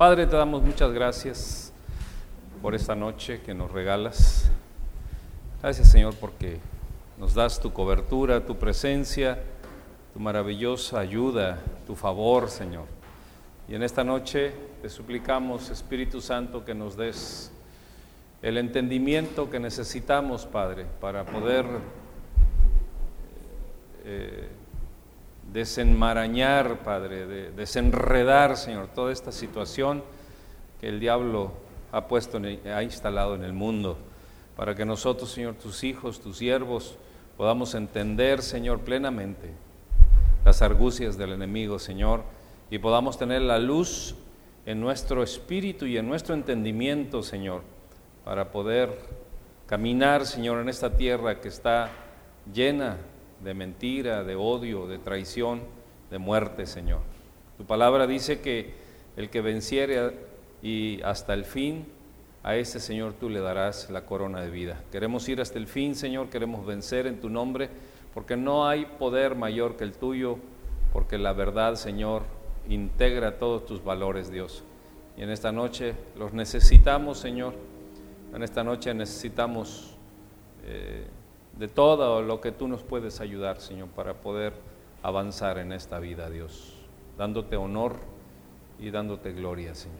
Padre, te damos muchas gracias por esta noche que nos regalas. Gracias Señor porque nos das tu cobertura, tu presencia, tu maravillosa ayuda, tu favor Señor. Y en esta noche te suplicamos, Espíritu Santo, que nos des el entendimiento que necesitamos, Padre, para poder eh, desenmarañar, Padre, desenredar, Señor, toda esta situación que el diablo ha puesto, ha instalado en el mundo, para que nosotros, Señor, tus hijos, tus siervos, podamos entender, Señor, plenamente las argucias del enemigo, Señor, y podamos tener la luz en nuestro espíritu y en nuestro entendimiento, Señor, para poder caminar, Señor, en esta tierra que está llena de mentira, de odio, de traición, de muerte, Señor. Tu palabra dice que el que venciere y hasta el fin, a ese Señor tú le darás la corona de vida. Queremos ir hasta el fin, Señor, queremos vencer en tu nombre, porque no hay poder mayor que el tuyo, porque la verdad, Señor, integra todos tus valores, Dios. Y en esta noche los necesitamos, Señor. En esta noche necesitamos... Eh, de todo lo que tú nos puedes ayudar, Señor, para poder avanzar en esta vida, Dios, dándote honor y dándote gloria, Señor.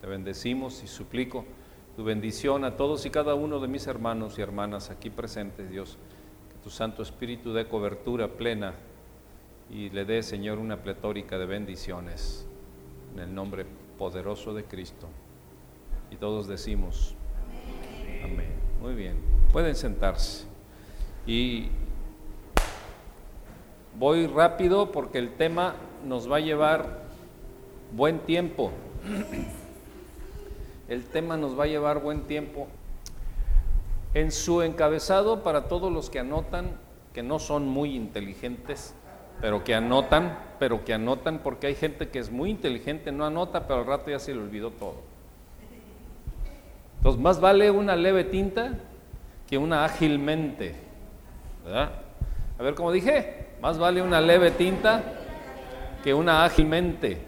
Te bendecimos y suplico tu bendición a todos y cada uno de mis hermanos y hermanas aquí presentes, Dios, que tu Santo Espíritu dé cobertura plena y le dé, Señor, una pletórica de bendiciones en el nombre poderoso de Cristo. Y todos decimos, amén. Muy bien, pueden sentarse. Y voy rápido porque el tema nos va a llevar buen tiempo. El tema nos va a llevar buen tiempo. En su encabezado, para todos los que anotan, que no son muy inteligentes, pero que anotan, pero que anotan, porque hay gente que es muy inteligente, no anota, pero al rato ya se le olvidó todo. Entonces, más vale una leve tinta que una A ver, como dije, más vale una leve tinta que una ágilmente.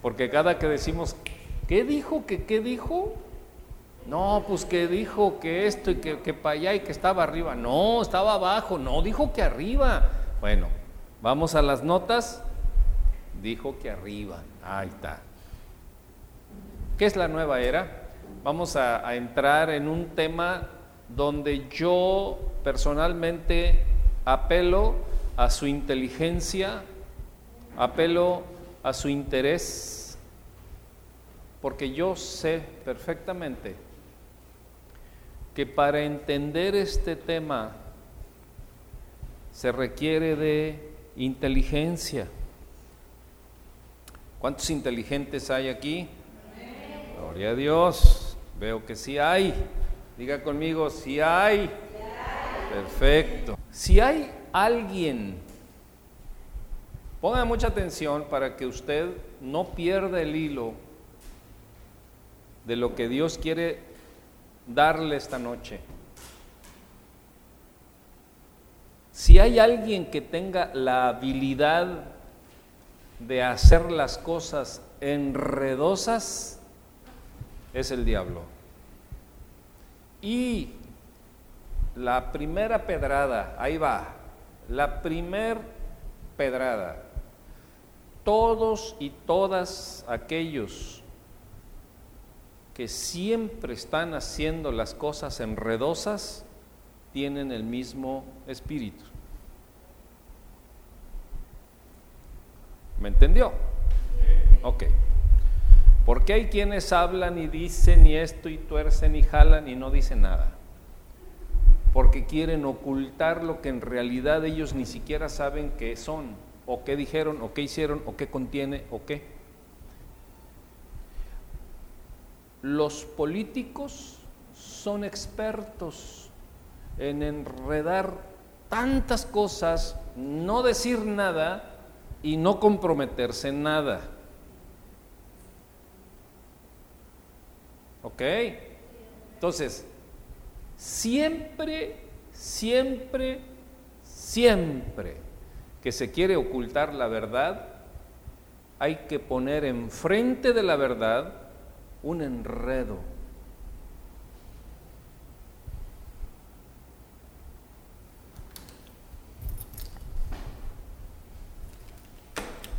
Porque cada que decimos, ¿qué dijo? ¿Que qué dijo? No, pues que dijo que esto y que, que para allá y que estaba arriba. No, estaba abajo. No, dijo que arriba. Bueno, vamos a las notas. Dijo que arriba. Ahí está. ¿Qué es la nueva era? Vamos a entrar en un tema donde yo personalmente apelo a su inteligencia, apelo a su interés, porque yo sé perfectamente que para entender este tema se requiere de inteligencia. ¿Cuántos inteligentes hay aquí? Gloria a Dios. Veo que sí hay. Diga conmigo, si hay. Perfecto. Si hay alguien, ponga mucha atención para que usted no pierda el hilo de lo que Dios quiere darle esta noche. Si hay alguien que tenga la habilidad de hacer las cosas enredosas, es el diablo. Y la primera pedrada, ahí va, la primer pedrada, todos y todas aquellos que siempre están haciendo las cosas enredosas, tienen el mismo espíritu. ¿Me entendió? Ok. Porque hay quienes hablan y dicen y esto y tuercen y jalan y no dicen nada. Porque quieren ocultar lo que en realidad ellos ni siquiera saben qué son, o qué dijeron, o qué hicieron, o qué contiene, o qué. Los políticos son expertos en enredar tantas cosas, no decir nada y no comprometerse en nada. ¿Ok? Entonces, siempre, siempre, siempre que se quiere ocultar la verdad, hay que poner enfrente de la verdad un enredo.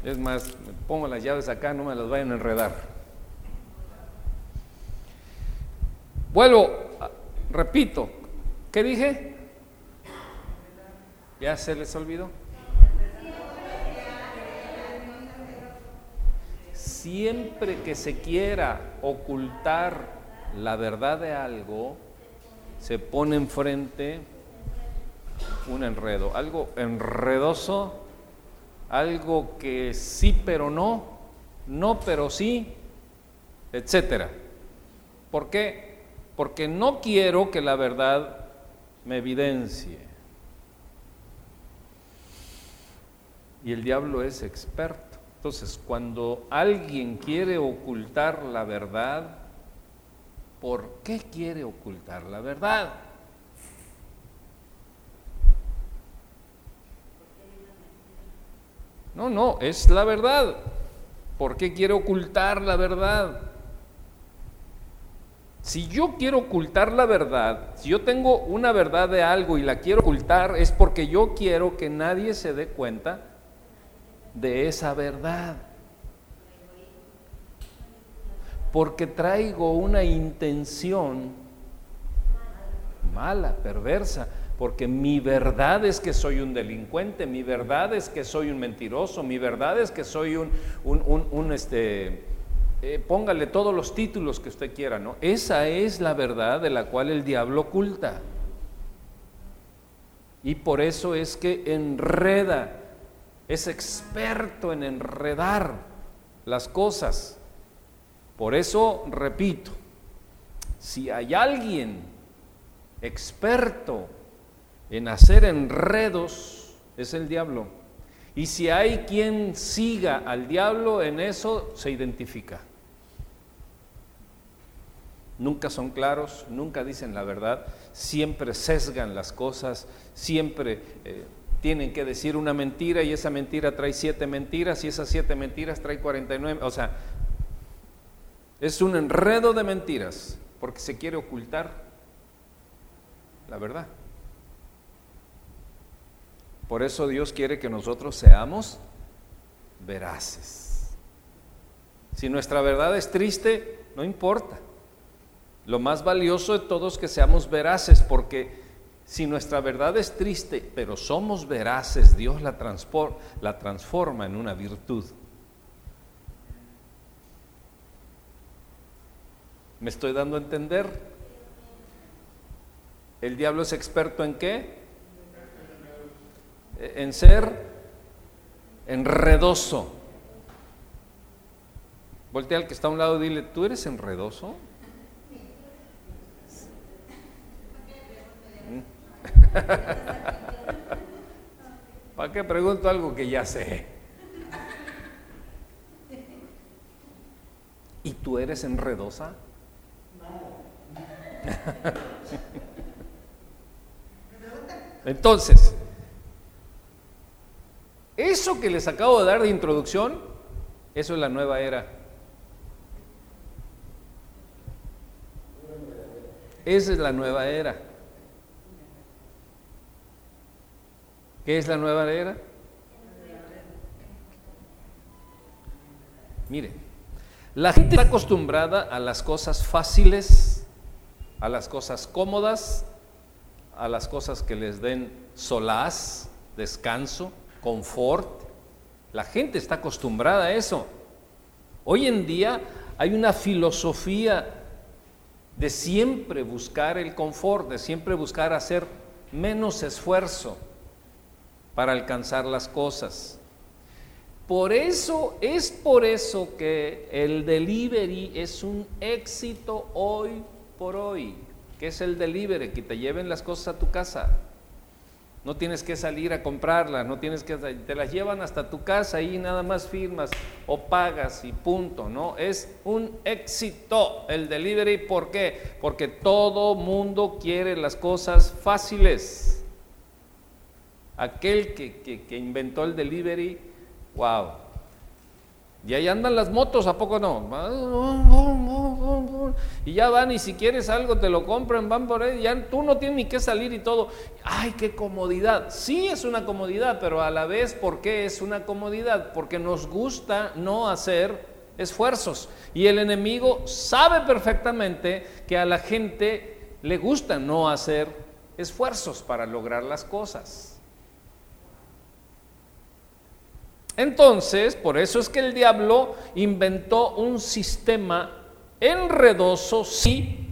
Es más, pongo las llaves acá, no me las vayan a enredar. Vuelvo, repito, ¿qué dije? ¿Ya se les olvidó? Siempre que se quiera ocultar la verdad de algo, se pone enfrente un enredo, algo enredoso algo que sí pero no, no pero sí, etcétera. ¿Por qué? Porque no quiero que la verdad me evidencie. Y el diablo es experto. Entonces, cuando alguien quiere ocultar la verdad, ¿por qué quiere ocultar la verdad? No, no, es la verdad. ¿Por qué quiere ocultar la verdad? Si yo quiero ocultar la verdad, si yo tengo una verdad de algo y la quiero ocultar, es porque yo quiero que nadie se dé cuenta de esa verdad. Porque traigo una intención mala, perversa porque mi verdad es que soy un delincuente, mi verdad es que soy un mentiroso, mi verdad es que soy un, un, este, eh, póngale todos los títulos que usted quiera, ¿no? Esa es la verdad de la cual el diablo oculta. Y por eso es que enreda, es experto en enredar las cosas. Por eso, repito, si hay alguien experto en hacer enredos es el diablo. Y si hay quien siga al diablo en eso, se identifica. Nunca son claros, nunca dicen la verdad, siempre sesgan las cosas, siempre eh, tienen que decir una mentira y esa mentira trae siete mentiras y esas siete mentiras trae 49. O sea, es un enredo de mentiras porque se quiere ocultar la verdad. Por eso Dios quiere que nosotros seamos veraces. Si nuestra verdad es triste, no importa. Lo más valioso de todos es que seamos veraces, porque si nuestra verdad es triste, pero somos veraces, Dios la, la transforma en una virtud. ¿Me estoy dando a entender? ¿El diablo es experto en qué? en ser enredoso. Voltea al que está a un lado y dile, ¿tú eres enredoso? ¿Para qué pregunto algo que ya sé? ¿Y tú eres enredosa? Entonces, eso que les acabo de dar de introducción, eso es la nueva era. Esa es la nueva era. ¿Qué es la nueva era? Mire, la gente está acostumbrada a las cosas fáciles, a las cosas cómodas, a las cosas que les den solaz, descanso confort. La gente está acostumbrada a eso. Hoy en día hay una filosofía de siempre buscar el confort, de siempre buscar hacer menos esfuerzo para alcanzar las cosas. Por eso, es por eso que el delivery es un éxito hoy por hoy. ¿Qué es el delivery? Que te lleven las cosas a tu casa. No tienes que salir a comprarlas, no tienes que te las llevan hasta tu casa y nada más firmas o pagas y punto, ¿no? Es un éxito el delivery, ¿por qué? Porque todo mundo quiere las cosas fáciles. Aquel que, que inventó el delivery, wow, Y ahí andan las motos, ¿a poco no? Y ya van y si quieres algo te lo compran, van por ahí, ya tú no tienes ni que salir y todo. ¡Ay, qué comodidad! Sí es una comodidad, pero a la vez, ¿por qué es una comodidad? Porque nos gusta no hacer esfuerzos. Y el enemigo sabe perfectamente que a la gente le gusta no hacer esfuerzos para lograr las cosas. Entonces, por eso es que el diablo inventó un sistema enredoso, sí,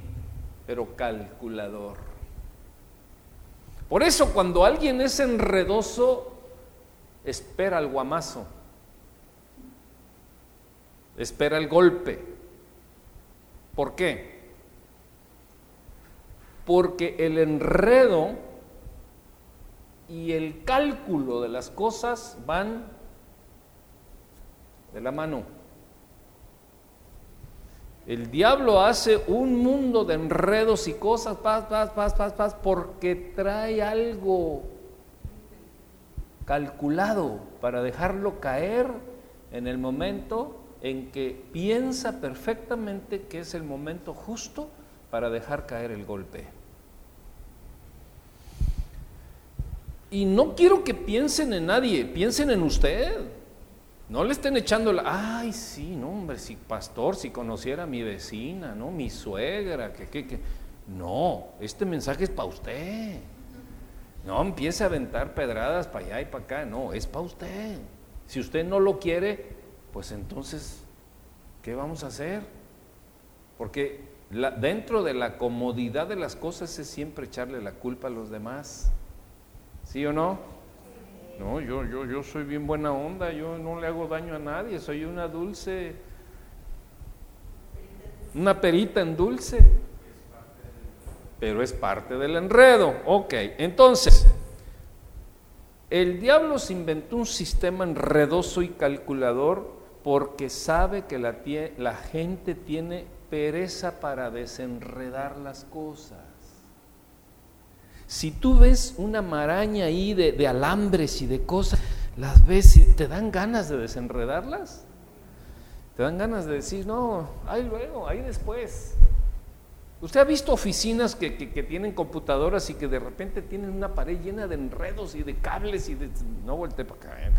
pero calculador. Por eso cuando alguien es enredoso, espera el guamazo, espera el golpe. ¿Por qué? Porque el enredo y el cálculo de las cosas van de la mano. El diablo hace un mundo de enredos y cosas, paz, paz, paz, paz, paz, porque trae algo calculado para dejarlo caer en el momento en que piensa perfectamente que es el momento justo para dejar caer el golpe. Y no quiero que piensen en nadie, piensen en usted. No le estén echando la, ay, sí, no, hombre, si pastor, si conociera a mi vecina, ¿no? Mi suegra, que, que, que. No, este mensaje es para usted. No empiece a aventar pedradas para allá y para acá, no, es para usted. Si usted no lo quiere, pues entonces, ¿qué vamos a hacer? Porque dentro de la comodidad de las cosas es siempre echarle la culpa a los demás. ¿Sí o no? No, yo, yo, yo soy bien buena onda, yo no le hago daño a nadie, soy una dulce, una perita en dulce. Pero es parte del enredo. Ok, entonces, el diablo se inventó un sistema enredoso y calculador porque sabe que la, la gente tiene pereza para desenredar las cosas. Si tú ves una maraña ahí de, alambres y de cosas, las ves y te dan ganas de desenredarlas. Te dan ganas de decir, no, ahí luego, ahí después. ¿Usted ha visto oficinas que, tienen computadoras y que de repente tienen una pared llena de enredos y de cables y de... No volteé para acá. ¿eh?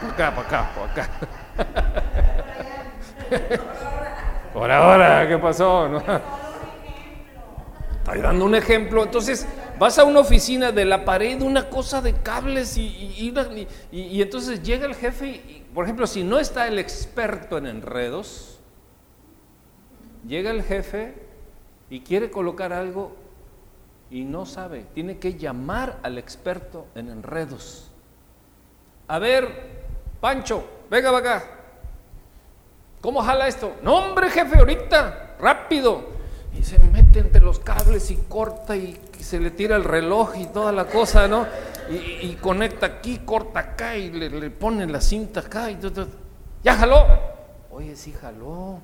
Para acá, para acá, para acá. Por ahora, ¿qué pasó? ¿No? Estoy dando un ejemplo. Entonces, vas a una oficina de la pared, una cosa de cables y, y, entonces llega el jefe y, por ejemplo, si no está el experto en enredos, llega el jefe y quiere colocar algo y no sabe, tiene que llamar al experto en enredos. A ver, Pancho, venga para acá. ¿Cómo jala esto? No, hombre, jefe, ahorita, rápido y se mete entre los cables y corta y, se le tira el reloj y toda la cosa, ¿no? Y, conecta aquí, corta acá y le, pone la cinta acá y todo, ¿Ya jaló? Oye, sí jaló.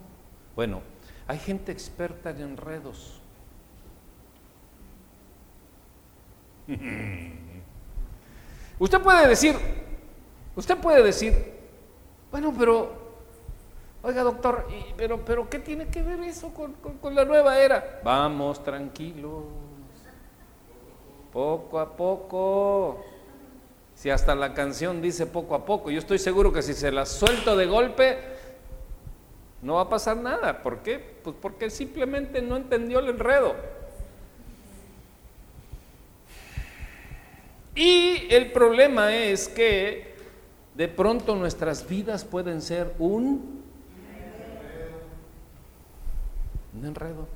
Bueno, hay gente experta en enredos. Usted puede decir, usted puede decir, bueno, pero Oiga, doctor, pero, pero ¿qué tiene que ver eso con, con, la nueva era? Vamos tranquilos, poco a poco. Si hasta la canción dice poco a poco, yo estoy seguro que si se la suelto de golpe, no va a pasar nada. ¿Por qué? Pues porque simplemente no entendió el enredo. Y el problema es que de pronto nuestras vidas pueden ser un enredo.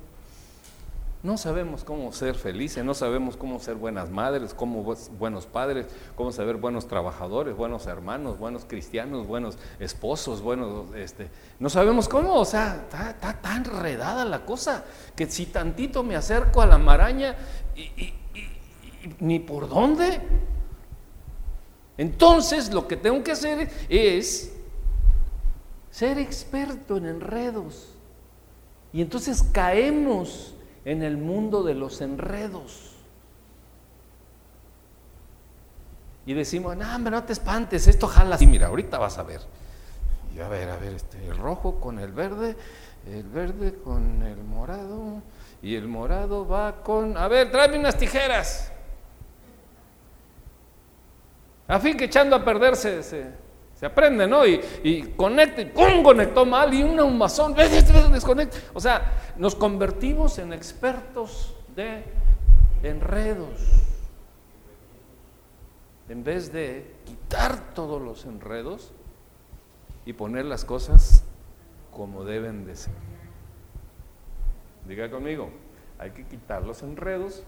No sabemos cómo ser felices, no sabemos cómo ser buenas madres, cómo buenos padres, cómo ser buenos trabajadores, buenos hermanos, buenos cristianos, buenos esposos, buenos, este, no sabemos cómo, o sea, está, tan enredada la cosa que si tantito me acerco a la maraña y ni por dónde. Entonces lo que tengo que hacer es ser experto en enredos. Y entonces caemos en el mundo de los enredos. Y decimos, no, hombre, no te espantes, esto jala así, mira, ahorita vas a ver. Y a ver, a ver, este, el rojo con el verde, el verde con el morado, y el morado va con, a ver, tráeme unas tijeras. A fin que echando a perderse se, se aprende, ¿no? Y, y conecta, y ¡pum! conectó mal, y un humazón, desconecta. O sea, nos convertimos en expertos de enredos. En vez de quitar todos los enredos y poner las cosas como deben de ser. Diga conmigo, hay que quitar los enredos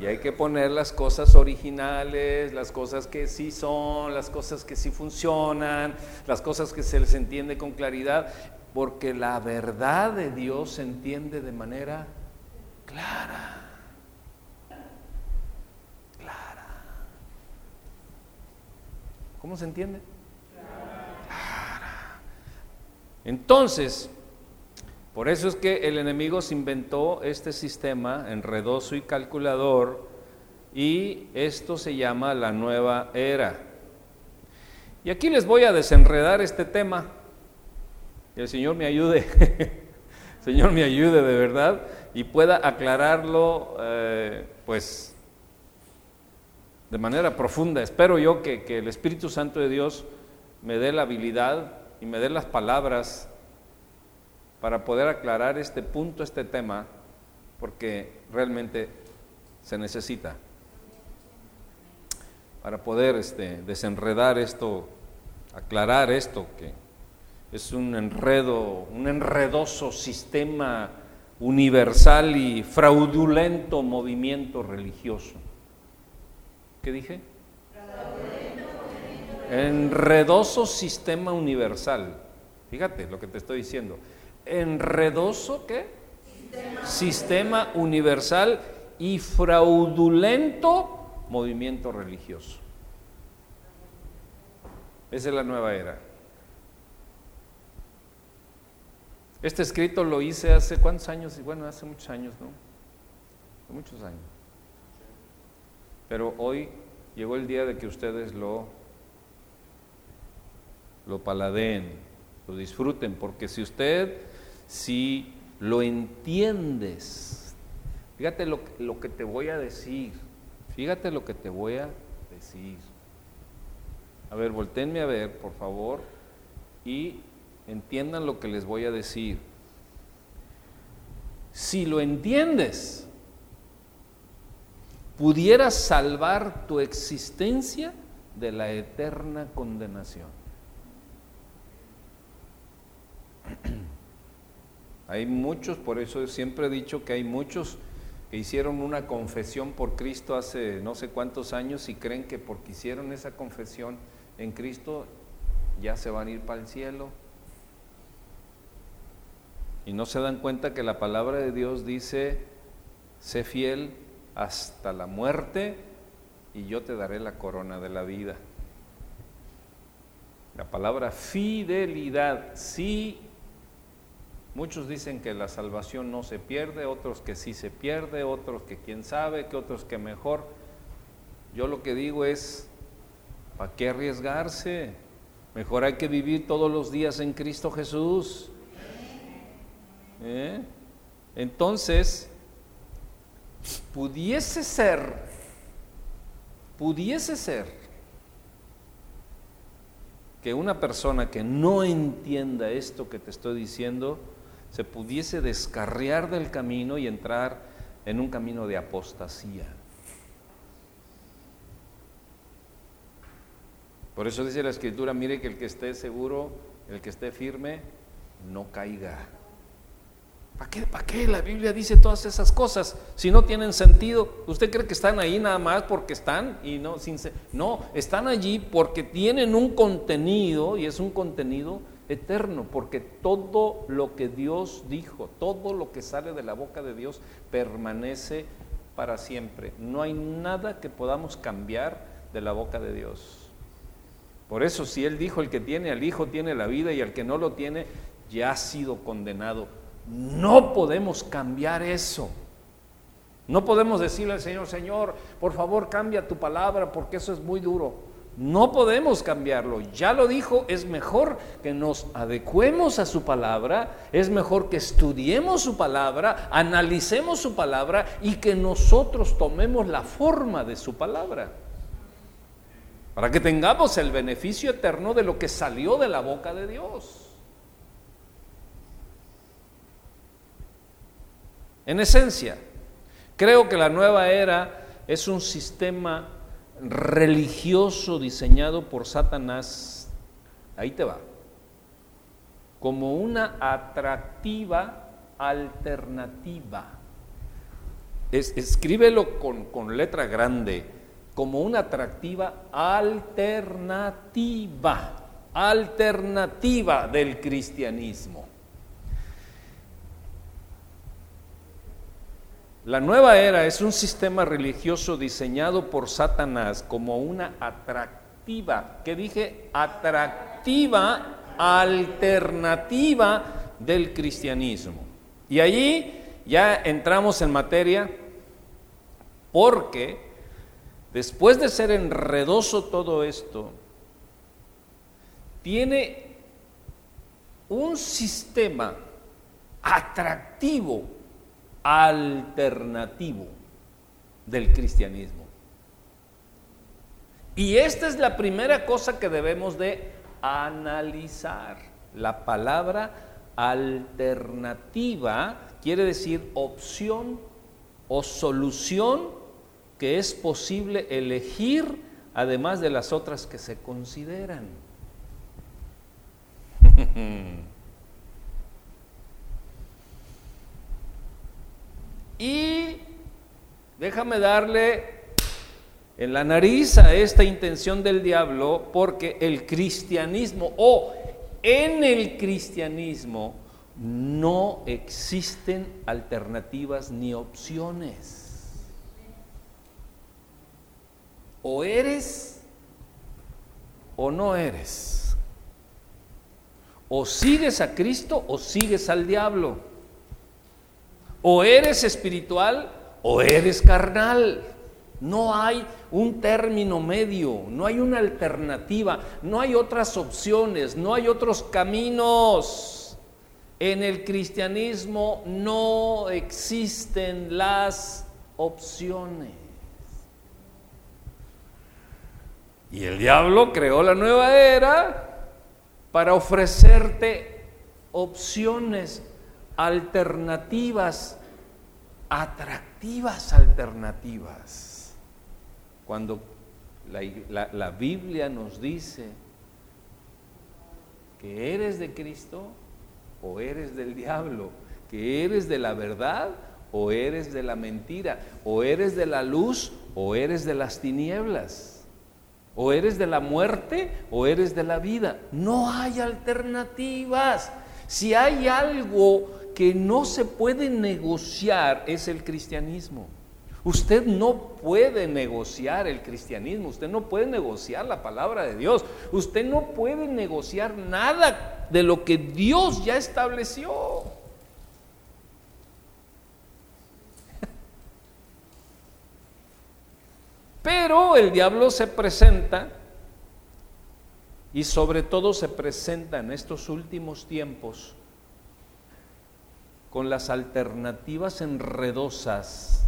y hay que poner las cosas originales, las cosas que sí son, las cosas que sí funcionan, las cosas que se les entiende con claridad, porque la verdad de Dios se entiende de manera clara. Clara. ¿Cómo se entiende? Clara. Entonces, por eso es que el enemigo se inventó este sistema enredoso y calculador y esto se llama la nueva era. Y aquí les voy a desenredar este tema. Que el Señor me ayude, Señor me ayude de verdad y pueda aclararlo eh, pues de manera profunda. Espero yo que, que el Espíritu Santo de Dios me dé la habilidad y me dé las palabras para poder aclarar este punto, este tema, porque realmente se necesita. Para poder este, desenredar esto, aclarar esto, que es un enredo, un enredoso sistema universal y fraudulento movimiento religioso. ¿Qué dije? Enredoso sistema universal. Fíjate lo que te estoy diciendo enredoso ¿qué? Sistema. universal y fraudulento movimiento religioso. Esa es la nueva era. Este escrito lo hice hace cuántos años, bueno, hace muchos años, ¿no? muchos años. Pero hoy llegó el día de que ustedes lo, lo paladeen, lo disfruten, porque si usted si lo entiendes. Fíjate lo, lo, que te voy a decir. Fíjate lo que te voy a decir. A ver, volteenme a ver, por favor, y entiendan lo que les voy a decir. Si lo entiendes, pudieras salvar tu existencia de la eterna condenación. Hay muchos, por eso siempre he dicho que hay muchos que hicieron una confesión por Cristo hace no sé cuántos años y creen que porque hicieron esa confesión en Cristo ya se van a ir para el cielo. Y no se dan cuenta que la palabra de Dios dice, sé fiel hasta la muerte y yo te daré la corona de la vida. La palabra fidelidad, sí Muchos dicen que la salvación no se pierde, otros que sí se pierde, otros que quién sabe, que otros que mejor. Yo lo que digo es, ¿para qué arriesgarse? Mejor hay que vivir todos los días en Cristo Jesús. ¿Eh? Entonces, pudiese ser, pudiese ser que una persona que no entienda esto que te estoy diciendo, se pudiese descarriar del camino y entrar en un camino de apostasía. Por eso dice la escritura, mire que el que esté seguro, el que esté firme, no caiga. ¿Para qué, ¿Para qué la Biblia dice todas esas cosas si no tienen sentido? ¿Usted cree que están ahí nada más porque están y no sin no, están allí porque tienen un contenido y es un contenido eterno, porque todo lo que Dios dijo, todo lo que sale de la boca de Dios permanece para siempre. No hay nada que podamos cambiar de la boca de Dios. Por eso si Él dijo, el que tiene al Hijo tiene la vida y el que no lo tiene ya ha sido condenado. No podemos cambiar eso. No podemos decirle al Señor, Señor, por favor cambia tu palabra porque eso es muy duro. No podemos cambiarlo. Ya lo dijo, es mejor que nos adecuemos a su palabra, es mejor que estudiemos su palabra, analicemos su palabra y que nosotros tomemos la forma de su palabra. Para que tengamos el beneficio eterno de lo que salió de la boca de Dios. En esencia, creo que la nueva era es un sistema religioso diseñado por Satanás, ahí te va, como una atractiva alternativa. escríbelo con, con letra grande, como una atractiva alternativa, alternativa del cristianismo. La nueva era es un sistema religioso diseñado por Satanás como una atractiva, que dije? Atractiva alternativa del cristianismo. Y allí ya entramos en materia porque después de ser enredoso todo esto, tiene un sistema atractivo alternativo del cristianismo. Y esta es la primera cosa que debemos de analizar. La palabra alternativa quiere decir opción o solución que es posible elegir además de las otras que se consideran. Y déjame darle en la nariz a esta intención del diablo porque el cristianismo o en el cristianismo no existen alternativas ni opciones. O eres o no eres. O sigues a Cristo o sigues al diablo. O eres espiritual o eres carnal. No hay un término medio, no hay una alternativa, no hay otras opciones, no hay otros caminos. En el cristianismo no existen las opciones. Y el diablo creó la nueva era para ofrecerte opciones alternativas, atractivas alternativas. Cuando la, Biblia nos dice que eres de Cristo o eres del diablo, que eres de la verdad o eres de la mentira, o eres de la luz o eres de las tinieblas, o eres de la muerte o eres de la vida. No hay alternativas. Si hay algo que no se puede negociar es el cristianismo. Usted no puede negociar el cristianismo, usted no puede negociar la palabra de Dios, usted no puede negociar nada de lo que Dios ya estableció. Pero el diablo se presenta y sobre todo se presenta en estos últimos tiempos con las alternativas enredosas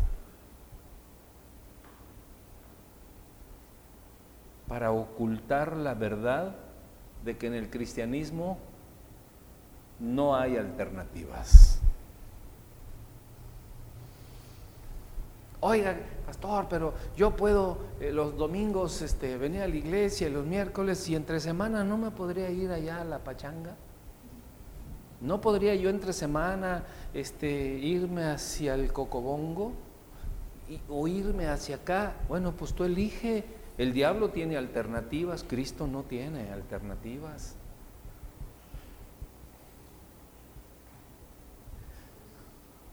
para ocultar la verdad de que en el cristianismo no hay alternativas. Oiga, pastor, pero yo puedo eh, los domingos este, venir a la iglesia los miércoles y entre semana no me podría ir allá a la pachanga. ¿No podría yo entre semana este, irme hacia el Cocobongo o irme hacia acá? Bueno, pues tú elige. El diablo tiene alternativas, Cristo no tiene alternativas.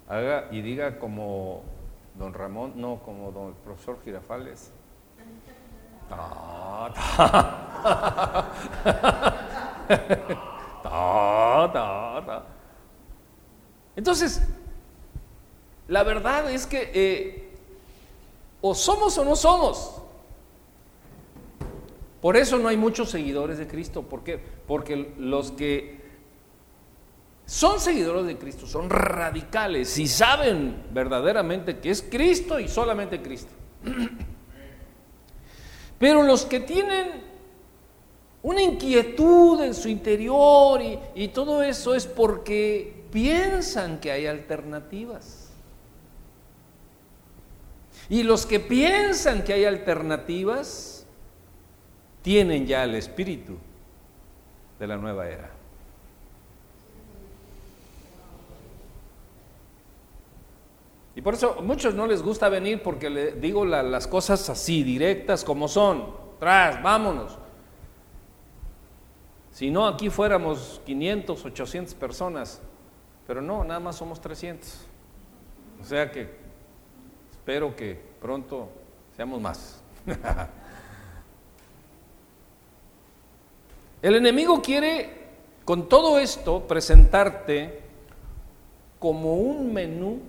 Haga y diga como don Ramón, no como don el profesor Girafales. Entonces, la verdad es que eh, o somos o no somos. Por eso no hay muchos seguidores de Cristo. ¿Por qué? Porque los que son seguidores de Cristo son radicales y saben verdaderamente que es Cristo y solamente Cristo. Pero los que tienen una inquietud en su interior y, todo eso es porque piensan que hay alternativas. Y los que piensan que hay alternativas tienen ya el espíritu de la nueva era. Y por eso muchos no les gusta venir porque le digo las cosas así, directas como son. Tras, vámonos. Si no, aquí fuéramos 500, 800 personas. Pero no, nada más somos 300. O sea que espero que pronto seamos más. El enemigo quiere con todo esto presentarte como un menú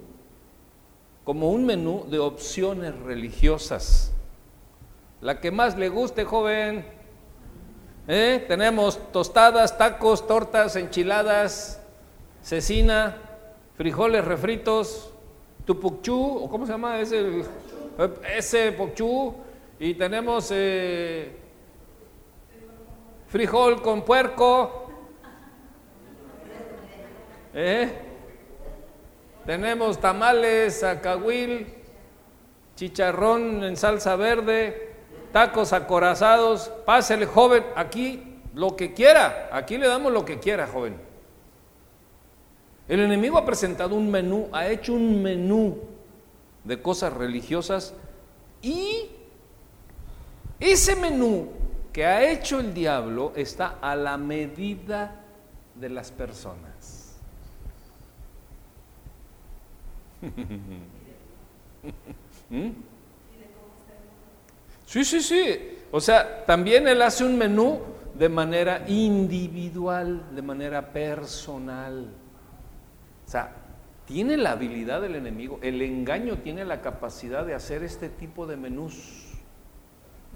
como un menú de opciones religiosas. La que más le guste, joven. ¿Eh? Tenemos tostadas, tacos, tortas, enchiladas, cecina, frijoles refritos, tupuchú, o cómo se llama ese, ese y tenemos eh, frijol con puerco. ¿Eh? Tenemos tamales, acahuil, chicharrón en salsa verde, tacos acorazados. Pásele, joven, aquí lo que quiera. Aquí le damos lo que quiera, joven. El enemigo ha presentado un menú, ha hecho un menú de cosas religiosas y ese menú que ha hecho el diablo está a la medida de las personas. ¿Mm? Sí, sí, sí. O sea, también él hace un menú de manera individual, de manera personal. O sea, tiene la habilidad del enemigo, el engaño tiene la capacidad de hacer este tipo de menús.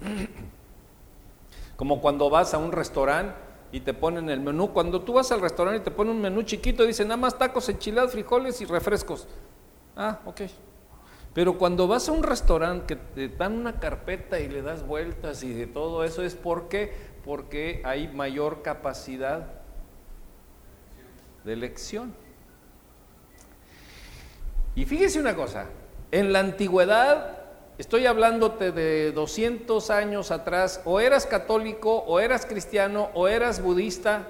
Como cuando vas a un restaurante y te ponen el menú, cuando tú vas al restaurante y te ponen un menú chiquito, dicen nada más tacos, enchiladas, frijoles y refrescos. Ah, ok. Pero cuando vas a un restaurante que te dan una carpeta y le das vueltas y de todo eso es porque hay mayor capacidad de elección. Y fíjese una cosa, en la antigüedad, estoy hablándote de 200 años atrás, o eras católico, o eras cristiano, o eras budista,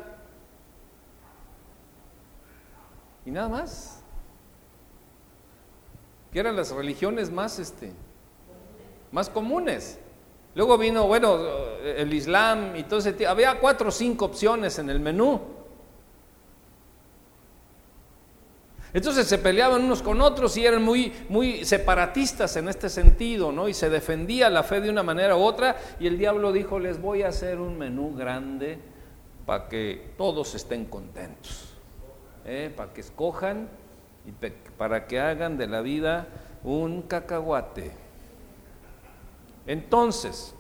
y nada más que eran las religiones más, este, más comunes. Luego vino, bueno, el Islam y todo ese Había cuatro o cinco opciones en el menú. Entonces se peleaban unos con otros y eran muy, muy separatistas en este sentido, ¿no? Y se defendía la fe de una manera u otra. Y el diablo dijo: Les voy a hacer un menú grande para que todos estén contentos, ¿eh? para que escojan y para que hagan de la vida un cacahuate. Entonces,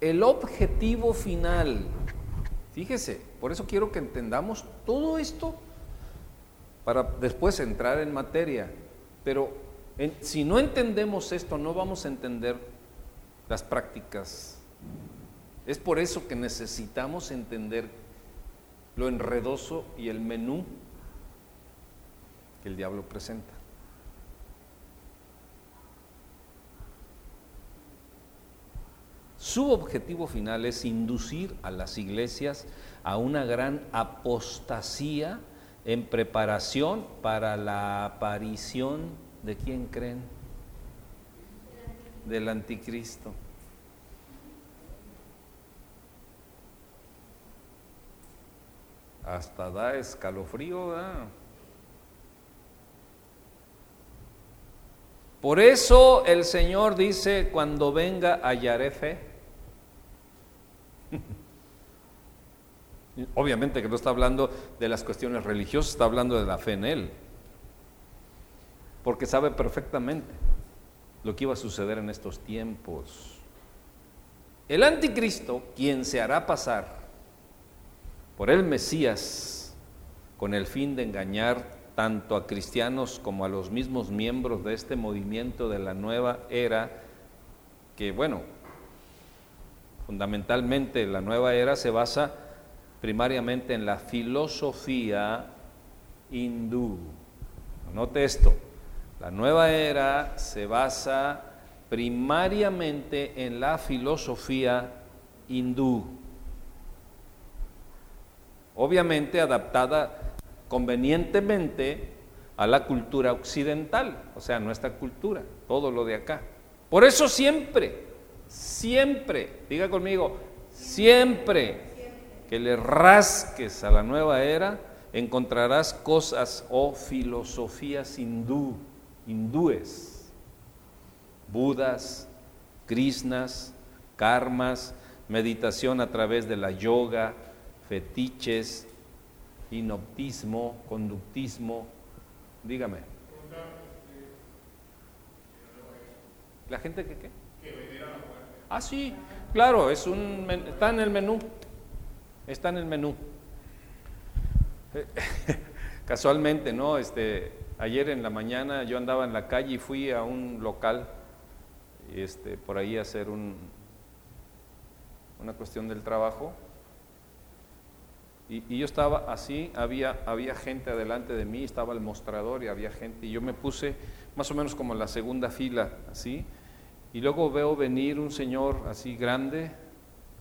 el objetivo final, fíjese, por eso quiero que entendamos todo esto para después entrar en materia, pero si no entendemos esto, no vamos a entender las prácticas. Es por eso que necesitamos entender lo enredoso y el menú que el diablo presenta. Su objetivo final es inducir a las iglesias a una gran apostasía en preparación para la aparición de quién creen? Del anticristo. Hasta da escalofrío, ¿verdad? Por eso el Señor dice, cuando venga hallaré fe. Obviamente que no está hablando de las cuestiones religiosas, está hablando de la fe en Él. porque sabe perfectamente lo que iba a suceder en estos tiempos. El anticristo, quien se hará pasar por el Mesías con el fin de engañar tanto a cristianos como a los mismos miembros de este movimiento de la nueva era, que bueno, fundamentalmente la nueva era se basa primariamente en la filosofía hindú. Note esto, la nueva era se basa primariamente en la filosofía hindú, obviamente adaptada convenientemente a la cultura occidental, o sea, nuestra cultura, todo lo de acá. Por eso siempre, siempre, diga conmigo, siempre que le rasques a la nueva era, encontrarás cosas o filosofías hindú, hindúes, budas, krishnas, karmas, meditación a través de la yoga, fetiches, inoptismo, conductismo. Dígame. ¿La gente que qué? Ah, sí, claro, es un, está en el menú. Está en el menú. Casualmente, ¿no? Este, ayer en la mañana yo andaba en la calle y fui a un local, este, por ahí a hacer un, una cuestión del trabajo. Y, yo estaba así, había, había gente adelante de mí, estaba el mostrador y había gente, y yo me puse más o menos como en la segunda fila, así, y luego veo venir un señor así grande,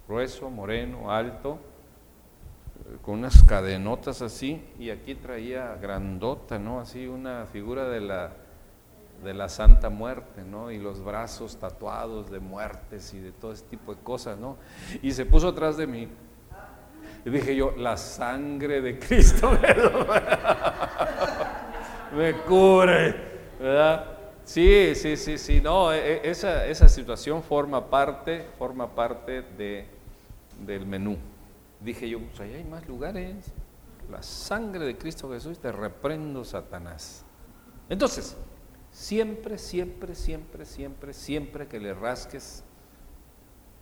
grueso, moreno, alto, con unas cadenotas así, y aquí traía grandota, ¿no? Así una figura de la, de la Santa Muerte, ¿no? Y los brazos tatuados de muertes y de todo ese tipo de cosas, ¿no? Y se puso atrás de mí. Y dije yo, la sangre de Cristo me, cubre, ¿verdad? Sí, sí, sí, sí, no, e, e, esa, esa situación forma parte, forma parte de, del menú. Dije yo, pues ahí hay más lugares. La sangre de Cristo Jesús, te reprendo, Satanás. Entonces, siempre, siempre, siempre, siempre, siempre que le rasques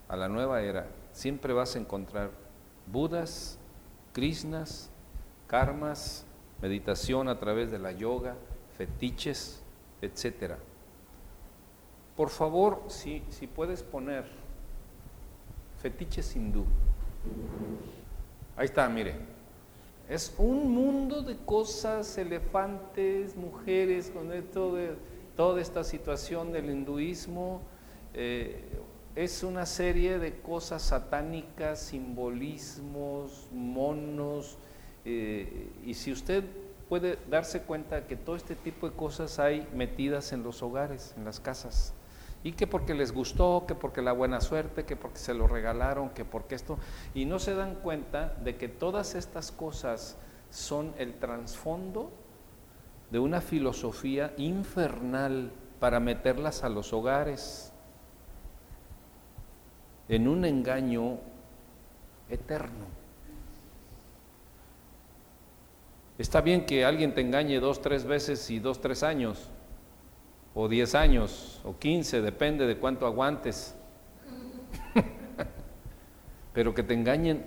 a la nueva era, siempre vas a encontrar budas, krishnas, karmas, meditación a través de la yoga, fetiches, etc. Por favor, si, si puedes poner fetiches hindú. Ahí está, mire. Es un mundo de cosas, elefantes, mujeres, con esto de toda esta situación del hinduismo. Eh, es una serie de cosas satánicas, simbolismos, monos. Eh, y si usted puede darse cuenta que todo este tipo de cosas hay metidas en los hogares, en las casas y que porque les gustó, que porque la buena suerte, que porque se lo regalaron, que porque esto, y no se dan cuenta de que todas estas cosas son el trasfondo de una filosofía infernal para meterlas a los hogares en un engaño eterno. Está bien que alguien te engañe dos, tres veces y dos, tres años, o 10 años, o 15, depende de cuánto aguantes. Pero que te engañen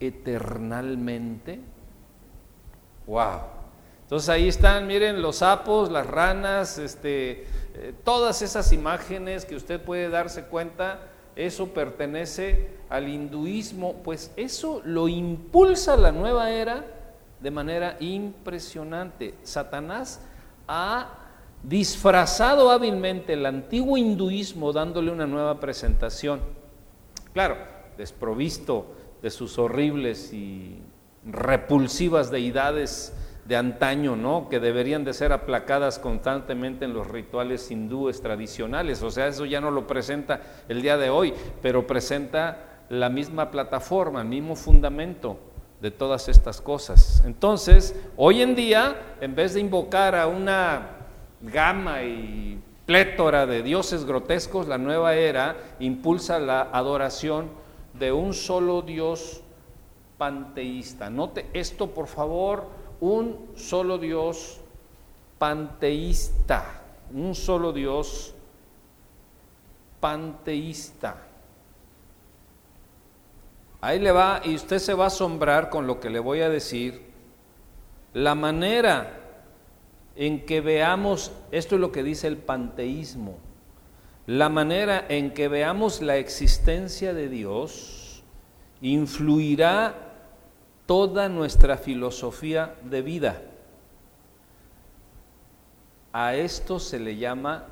eternalmente. Wow. Entonces ahí están, miren, los sapos, las ranas, este, eh, todas esas imágenes que usted puede darse cuenta, eso pertenece al hinduismo, pues eso lo impulsa la nueva era de manera impresionante. Satanás ha disfrazado hábilmente el antiguo hinduismo dándole una nueva presentación. Claro, desprovisto de sus horribles y repulsivas deidades de antaño, ¿no? Que deberían de ser aplacadas constantemente en los rituales hindúes tradicionales. O sea, eso ya no lo presenta el día de hoy, pero presenta la misma plataforma, el mismo fundamento de todas estas cosas. Entonces, hoy en día, en vez de invocar a una gama y plétora de dioses grotescos, la nueva era impulsa la adoración de un solo Dios panteísta. Note esto, por favor, un solo Dios panteísta, un solo Dios panteísta. Ahí le va y usted se va a asombrar con lo que le voy a decir. La manera en que veamos, esto es lo que dice el panteísmo, la manera en que veamos la existencia de Dios influirá toda nuestra filosofía de vida. A esto se le llama,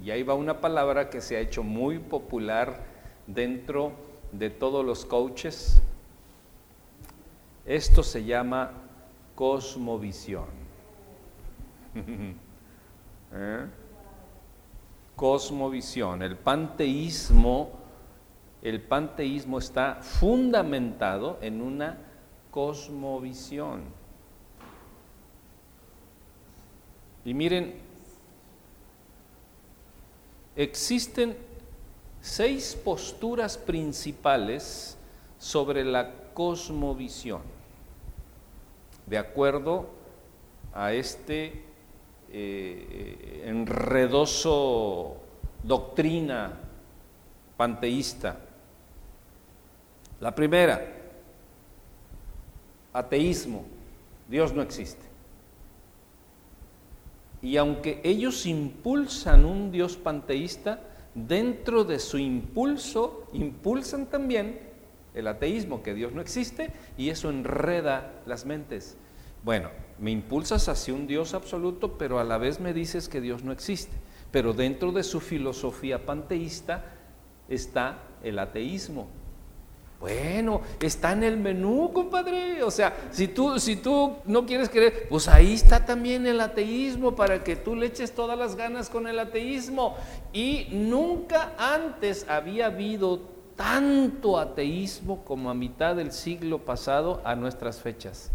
y ahí va una palabra que se ha hecho muy popular dentro de todos los coaches, esto se llama cosmovisión. ¿Eh? Cosmovisión. El panteísmo, el panteísmo está fundamentado en una cosmovisión. Y miren, existen seis posturas principales sobre la cosmovisión, de acuerdo a este eh, enredoso doctrina panteísta. La primera, ateísmo, Dios no existe. Y aunque ellos impulsan un Dios panteísta, dentro de su impulso impulsan también el ateísmo, que Dios no existe, y eso enreda las mentes. Bueno, me impulsas hacia un Dios absoluto, pero a la vez me dices que Dios no existe. Pero dentro de su filosofía panteísta está el ateísmo. Bueno, está en el menú, compadre. O sea, si tú, si tú no quieres creer, pues ahí está también el ateísmo para que tú le eches todas las ganas con el ateísmo. Y nunca antes había habido tanto ateísmo como a mitad del siglo pasado a nuestras fechas.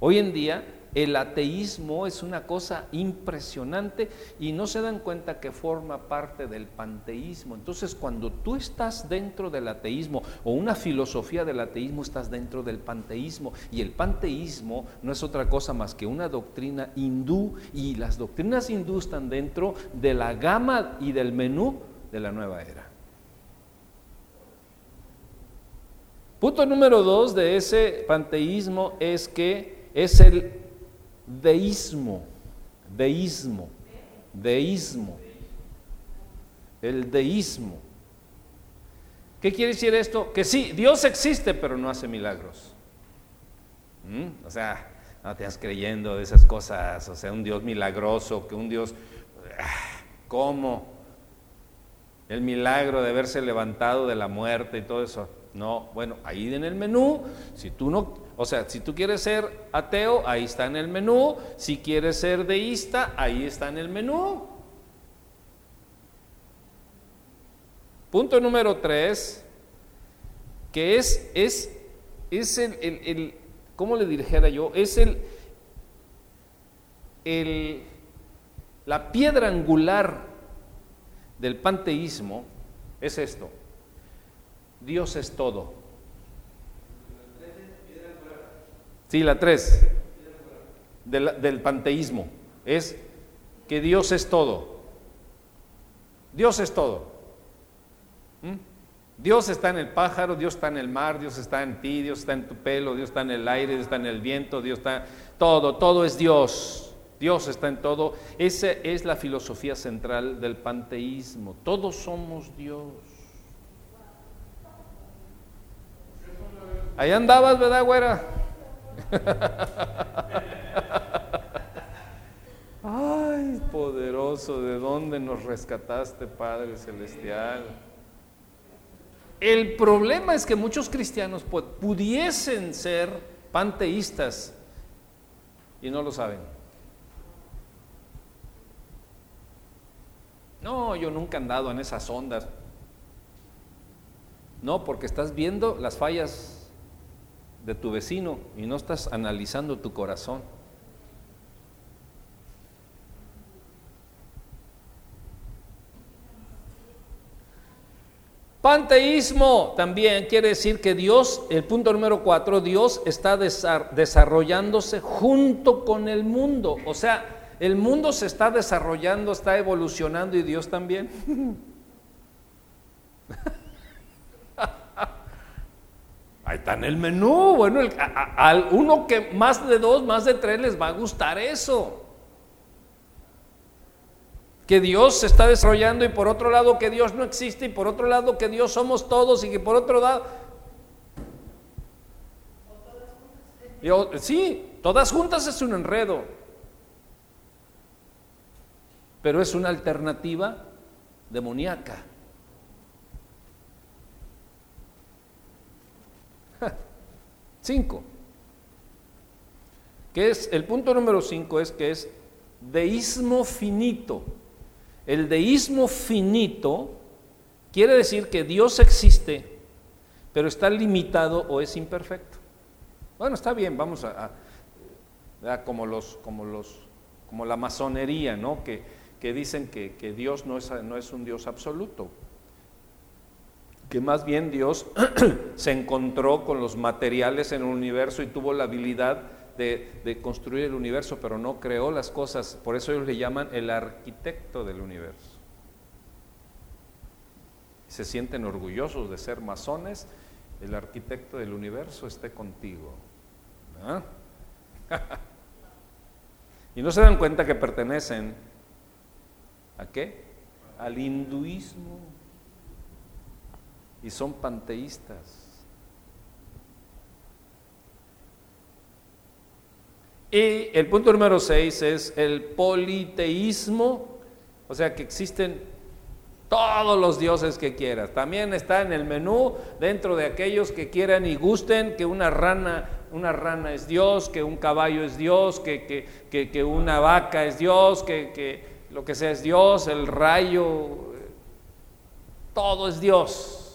Hoy en día el ateísmo es una cosa impresionante y no se dan cuenta que forma parte del panteísmo. Entonces, cuando tú estás dentro del ateísmo o una filosofía del ateísmo, estás dentro del panteísmo. Y el panteísmo no es otra cosa más que una doctrina hindú y las doctrinas hindú están dentro de la gama y del menú de la nueva era. Punto número dos de ese panteísmo es que es el deísmo, deísmo, deísmo, el deísmo. ¿Qué quiere decir esto? Que sí, Dios existe, pero no hace milagros. ¿Mm? O sea, no te estás creyendo de esas cosas, o sea, un Dios milagroso, que un Dios, ah, ¿cómo? El milagro de haberse levantado de la muerte y todo eso. No, bueno, ahí en el menú, si tú no, o sea, si tú quieres ser ateo, ahí está en el menú, si quieres ser deísta, ahí está en el menú. Punto número tres, que es, es, es el, el, el ¿cómo le dijera yo? Es el, el, la piedra angular del panteísmo, es esto. Dios es todo. Sí, la tres, del, panteísmo, es que Dios es todo. Dios es todo. ¿Mm? Dios está en el pájaro, Dios está en el mar, Dios está en ti, Dios está en tu pelo, Dios está en el aire, Dios está en el viento, Dios está... Todo, todo es Dios. Dios está en todo. Esa es la filosofía central del panteísmo. Todos somos Dios. Ahí andabas, ¿verdad, güera? Ay, poderoso, ¿de dónde nos rescataste, Padre Celestial? El problema es que muchos cristianos pudiesen ser panteístas y no lo saben. No, yo nunca he andado en esas ondas. No, porque estás viendo las fallas de tu vecino y no estás analizando tu corazón. Panteísmo también quiere decir que Dios, el punto número cuatro, Dios está desarrollándose junto con el mundo. O sea, el mundo se está desarrollando, está evolucionando y Dios también. Ahí está en el menú. Bueno, al uno que más de dos, más de tres les va a gustar eso que Dios se está desarrollando y por otro lado que Dios no existe y por otro lado que Dios somos todos y que por otro lado... sí, todas juntas es un enredo, pero es una alternativa demoníaca. Cinco. Que es, el punto número cinco es que es deísmo finito. El deísmo finito quiere decir que Dios existe, pero está limitado o es imperfecto. Bueno, está bien, vamos a, como los, como los, como la masonería, ¿no? Que, que dicen que, que, Dios no es, no es un Dios absoluto, que más bien Dios se encontró con los materiales en el universo y tuvo la habilidad de, construir el universo, pero no creó las cosas. Por eso ellos le llaman el arquitecto del universo. Se sienten orgullosos de ser masones. El arquitecto del universo esté contigo. Y no se dan cuenta que pertenecen a qué? Al hinduismo. Y son panteístas. Y el punto número seis es el politeísmo, o sea que existen todos los dioses que quieras. También está en el menú dentro de aquellos que quieran y gusten que una rana, una rana es Dios, que un caballo es Dios, que, que, una vaca es Dios, que, que lo que sea es Dios, el rayo, todo es Dios.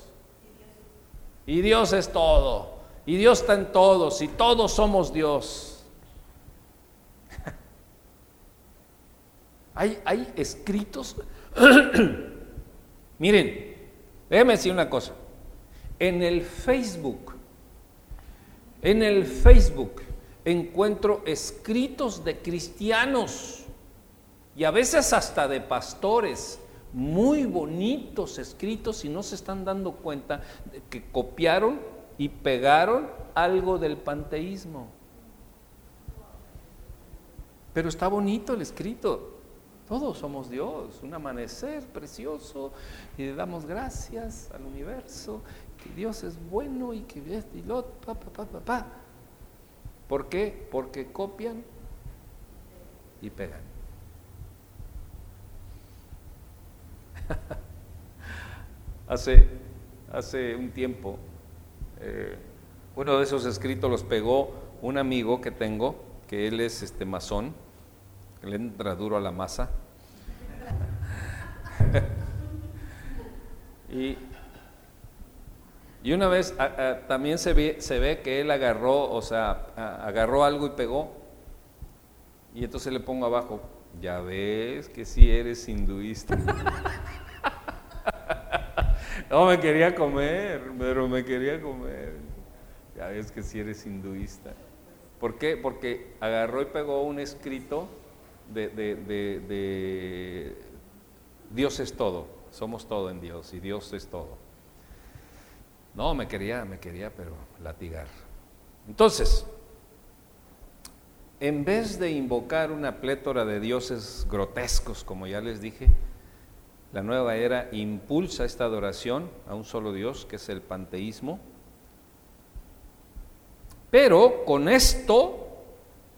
Y Dios es todo. Y Dios está en todos y todos somos Dios. Hay, escritos. Miren, déjenme decir una cosa. En el Facebook, en el Facebook encuentro escritos de cristianos y a veces hasta de pastores, muy bonitos escritos y no se están dando cuenta de que copiaron y pegaron algo del panteísmo. Pero está bonito el escrito. Todos somos Dios, un amanecer precioso y le damos gracias al universo, que Dios es bueno y que y lo, pa, pa, pa, pa, ¿Por qué? Porque copian y pegan. hace, hace un tiempo, eh, uno de esos escritos los pegó un amigo que tengo, que él es este masón, le entra duro a la masa. y, una vez también se ve, se ve que él agarró, o sea, agarró algo y pegó. Y entonces le pongo abajo, ya ves que si eres hinduista. no me quería comer, pero me quería comer. Ya ves que si eres hinduista. ¿Por qué? Porque agarró y pegó un escrito de, Dios es todo, somos todo en Dios y Dios es todo. No, me quería, me quería, pero latigar. Entonces, en vez de invocar una plétora de dioses grotescos, como ya les dije, la nueva era impulsa esta adoración a un solo Dios, que es el panteísmo. Pero con esto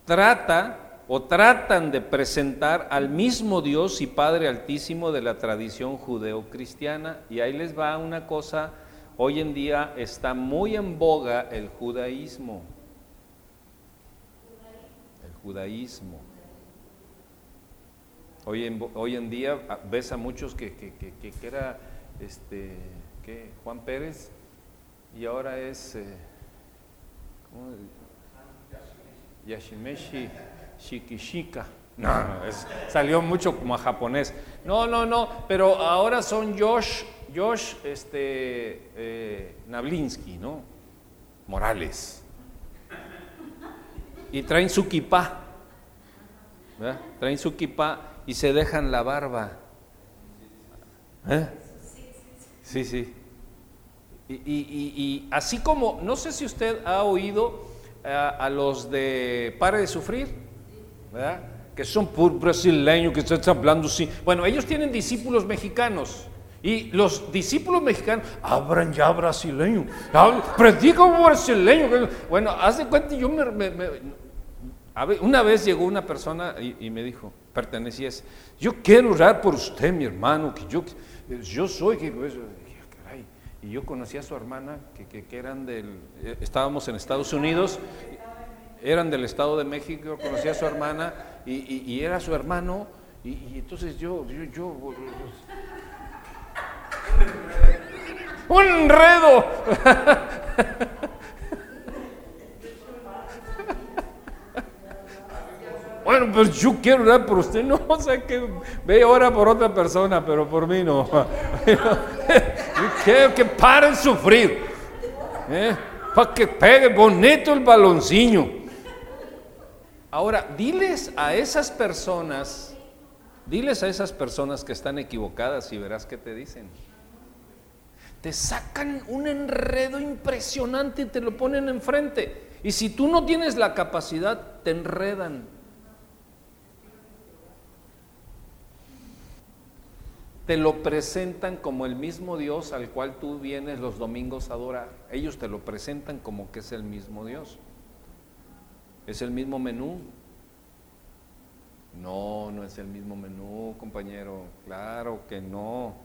trata o tratan de presentar al mismo Dios y Padre Altísimo de la tradición judeocristiana. Y ahí les va una cosa, hoy en día está muy en boga el judaísmo. Judaísmo. Hoy en, hoy en día ves a muchos que, que, que, era este, ¿qué? Juan Pérez y ahora es eh, Yashimeshi Shikishika. No, salió mucho como a japonés. No, no, no, pero ahora son Josh, Josh este, eh, Nablinsky, ¿no? Morales. Y traen su kipá. Traen su kipá y se dejan la barba. ¿Eh? Sí, sí. Y, y, así como, no sé si usted ha oído a, a los de Pare de Sufrir, ¿verdad? que son brasileños, que están hablando así. Bueno, ellos tienen discípulos mexicanos. Y los discípulos mexicanos hablan ya brasileño, predican brasileño. Bueno, haz de cuenta, yo me, una vez llegó una persona y, me dijo, pertenecía, yo quiero orar por usted, mi hermano, que yo, yo soy, que, y yo conocí a su hermana, que, que eran del, eh, estábamos en Estados Unidos, eran del Estado de México, conocí a su hermana, y, era su hermano, y, entonces yo, yo, yo, un enredo. Bueno, pues yo quiero orar por usted. No, o sea que ve ahora por otra persona, pero por mí no. quiero que pare de sufrir. ¿eh? Para que pegue bonito el baloncillo. Ahora, diles a esas personas, diles a esas personas que están equivocadas y verás qué te dicen. Te sacan un enredo impresionante y te lo ponen enfrente. Y si tú no tienes la capacidad, te enredan. Te lo presentan como el mismo Dios al cual tú vienes los domingos a adorar. Ellos te lo presentan como que es el mismo Dios. ¿Es el mismo menú? No, no es el mismo menú, compañero. Claro que no.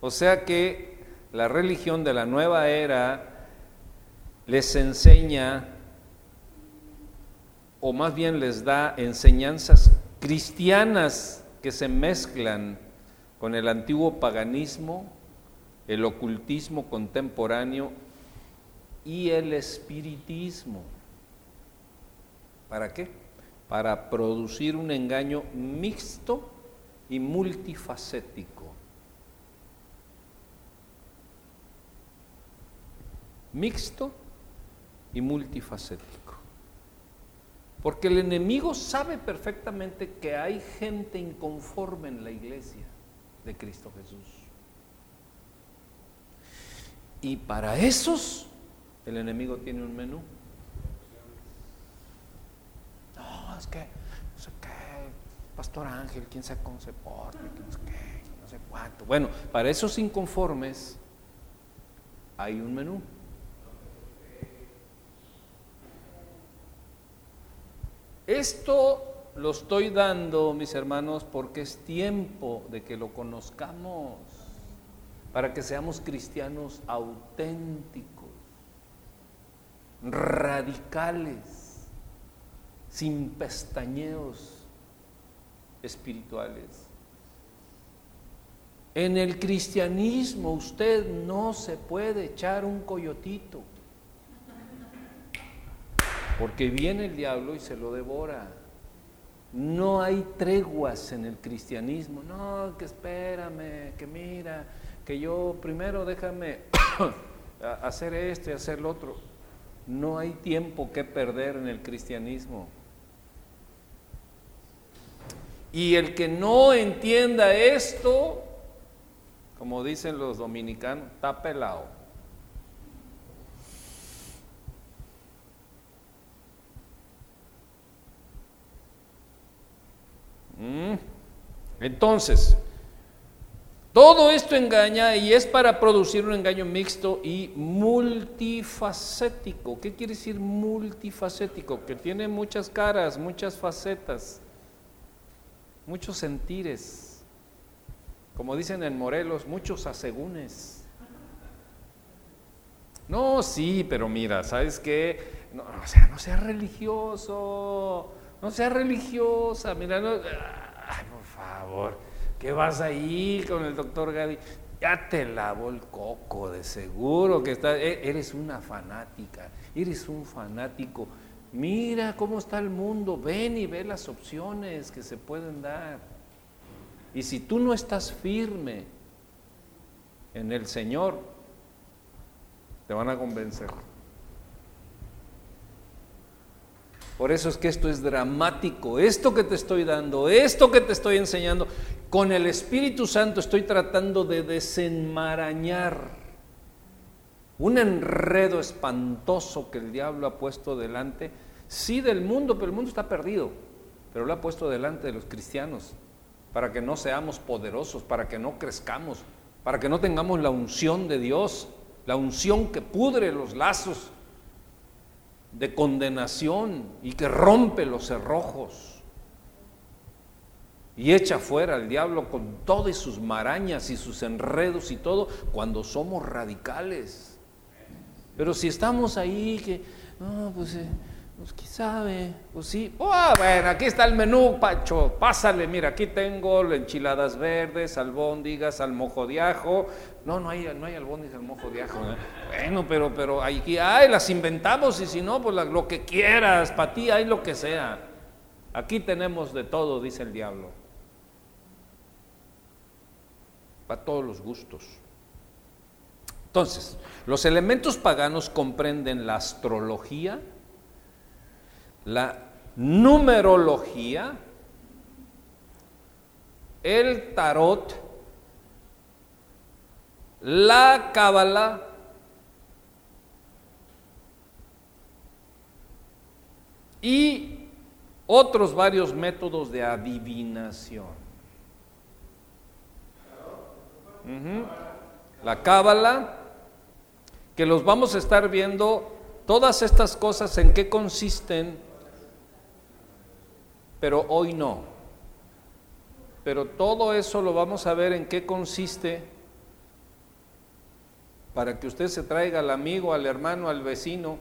O sea que la religión de la nueva era les enseña, o más bien les da enseñanzas cristianas que se mezclan con el antiguo paganismo, el ocultismo contemporáneo y el espiritismo. ¿Para qué? Para producir un engaño mixto y multifacético. Mixto y multifacético. Porque el enemigo sabe perfectamente que hay gente inconforme en la iglesia de Cristo Jesús. Y para esos el enemigo tiene un menú. es que, no sé qué, Pastor Ángel, quién sabe cómo se porta, no sé qué, no sé cuánto. Bueno, para esos inconformes hay un menú. Esto lo estoy dando, mis hermanos, porque es tiempo de que lo conozcamos, para que seamos cristianos auténticos, radicales sin pestañeos espirituales. En el cristianismo usted no se puede echar un coyotito, porque viene el diablo y se lo devora. No hay treguas en el cristianismo. No, que espérame, que mira, que yo primero déjame hacer esto y hacer lo otro. No hay tiempo que perder en el cristianismo. Y el que no entienda esto, como dicen los dominicanos, está pelado. Entonces, todo esto engaña y es para producir un engaño mixto y multifacético. ¿Qué quiere decir multifacético? Que tiene muchas caras, muchas facetas muchos sentires, como dicen en Morelos, muchos asegúnes. No, sí, pero mira, ¿sabes qué? No, o sea, no religioso, no seas religiosa, mira, no, por favor, ¿qué vas ahí con el doctor Gaby? Ya te lavó el coco, de seguro que está, e, eres una fanática, eres un fanático Mira cómo está el mundo, ven y ve las opciones que se pueden dar. Y si tú no estás firme en el Señor, te van a convencer. Por eso es que esto es dramático. Esto que te estoy dando, esto que te estoy enseñando, con el Espíritu Santo estoy tratando de desenmarañar un enredo espantoso que el diablo ha puesto delante, sí del mundo, pero el mundo está perdido, pero lo ha puesto delante de los cristianos, para que no seamos poderosos, para que no crezcamos, para que no tengamos la unción de Dios, la unción que pudre los lazos de condenación y que rompe los cerrojos y echa fuera al diablo con todas sus marañas y sus enredos y todo cuando somos radicales. Pero si estamos ahí, que, no, pues, eh, pues quién sabe, pues sí. Oh, bueno, aquí está el menú, Pacho, pásale, mira, aquí tengo enchiladas verdes, albóndigas, al mojo de ajo. No, no hay, no hay albóndigas al mojo de ajo. Bueno, pero, pero aquí hay, las inventamos y si no, pues lo que quieras, para ti hay lo que sea. Aquí tenemos de todo, dice el diablo. Para todos los gustos. Entonces, los elementos paganos comprenden la astrología, la numerología, el tarot, la cábala, y otros varios métodos de adivinación. La cábala, que los vamos a estar viendo todas estas cosas en qué consisten, pero hoy no. Pero todo eso lo vamos a ver en qué consiste para que usted se traiga al amigo, al hermano, al vecino,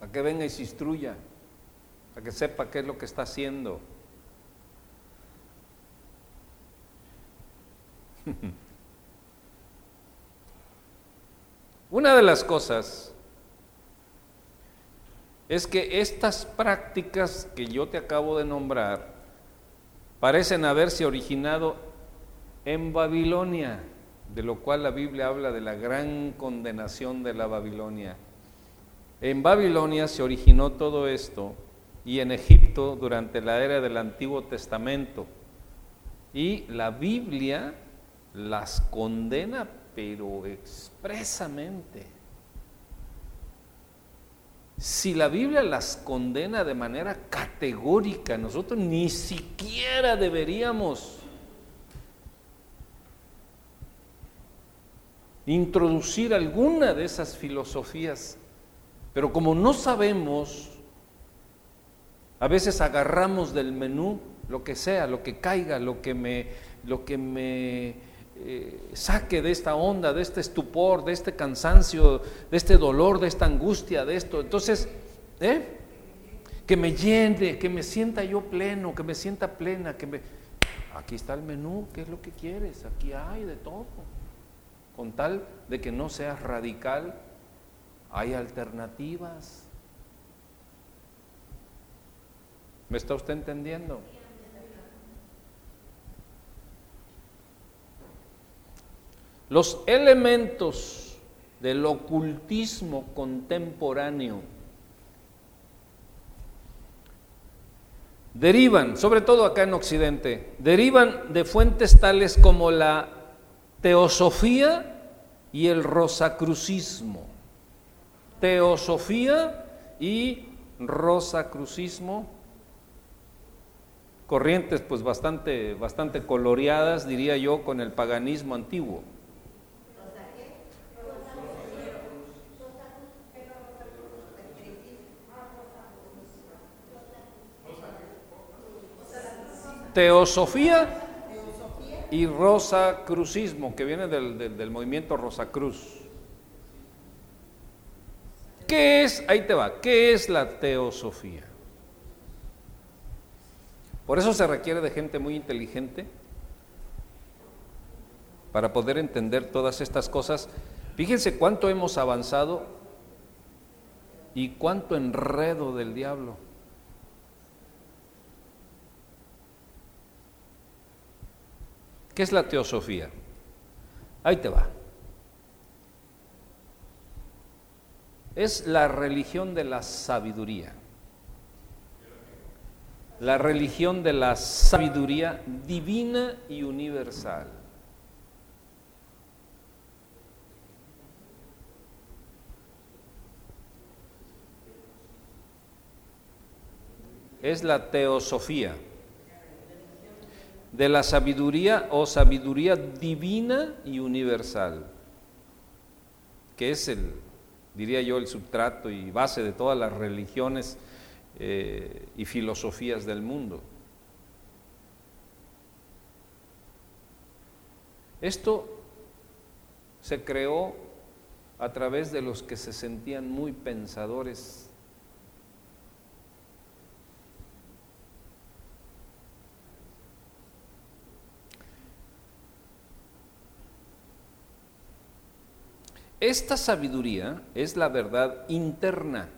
a que venga y se instruya, a que sepa qué es lo que está haciendo. Una de las cosas es que estas prácticas que yo te acabo de nombrar parecen haberse originado en Babilonia, de lo cual la Biblia habla de la gran condenación de la Babilonia. En Babilonia se originó todo esto y en Egipto durante la era del Antiguo Testamento. Y la Biblia las condena pero expresamente. Si la Biblia las condena de manera categórica, nosotros ni siquiera deberíamos introducir alguna de esas filosofías. Pero como no sabemos, a veces agarramos del menú lo que sea, lo que caiga, lo que me, lo que me eh, saque de esta onda, de este estupor, de este cansancio, de este dolor, de esta angustia, de esto. Entonces, ¿eh? que me llene, que me sienta yo pleno, que me sienta plena, que me... Aquí está el menú, ¿qué es lo que quieres? Aquí hay de todo. Con tal de que no seas radical, hay alternativas. ¿Me está usted entendiendo? Los elementos del ocultismo contemporáneo derivan, sobre todo acá en Occidente, derivan de fuentes tales como la teosofía y el rosacrucismo. Teosofía y rosacrucismo, corrientes pues bastante, bastante coloreadas, diría yo, con el paganismo antiguo. Teosofía y Rosacrucismo, que viene del, del, del movimiento Rosacruz. ¿Qué es? Ahí te va. ¿Qué es la teosofía? Por eso se requiere de gente muy inteligente para poder entender todas estas cosas. Fíjense cuánto hemos avanzado y cuánto enredo del diablo. ¿Qué es la teosofía? Ahí te va. Es la religión de la sabiduría. La religión de la sabiduría divina y universal. Es la teosofía de la sabiduría o sabiduría divina y universal, que es el, diría yo, el substrato y base de todas las religiones eh, y filosofías del mundo. Esto se creó a través de los que se sentían muy pensadores Esta sabiduría es la verdad interna,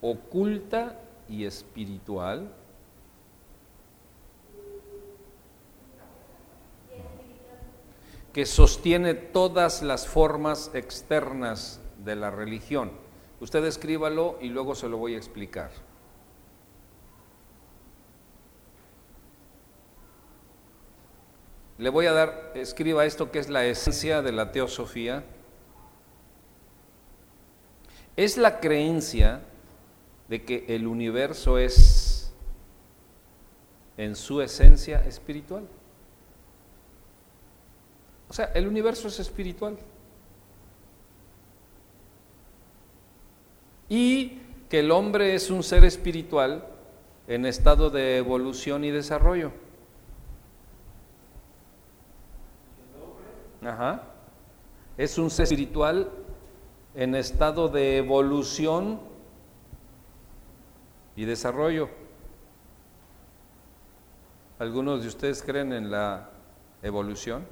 oculta y espiritual que sostiene todas las formas externas de la religión. Usted escríbalo y luego se lo voy a explicar. Le voy a dar, escriba esto que es la esencia de la teosofía. Es la creencia de que el universo es en su esencia espiritual. O sea, el universo es espiritual. Y que el hombre es un ser espiritual en estado de evolución y desarrollo. Ajá. Es un ser espiritual en estado de evolución y desarrollo. ¿Algunos de ustedes creen en la evolución?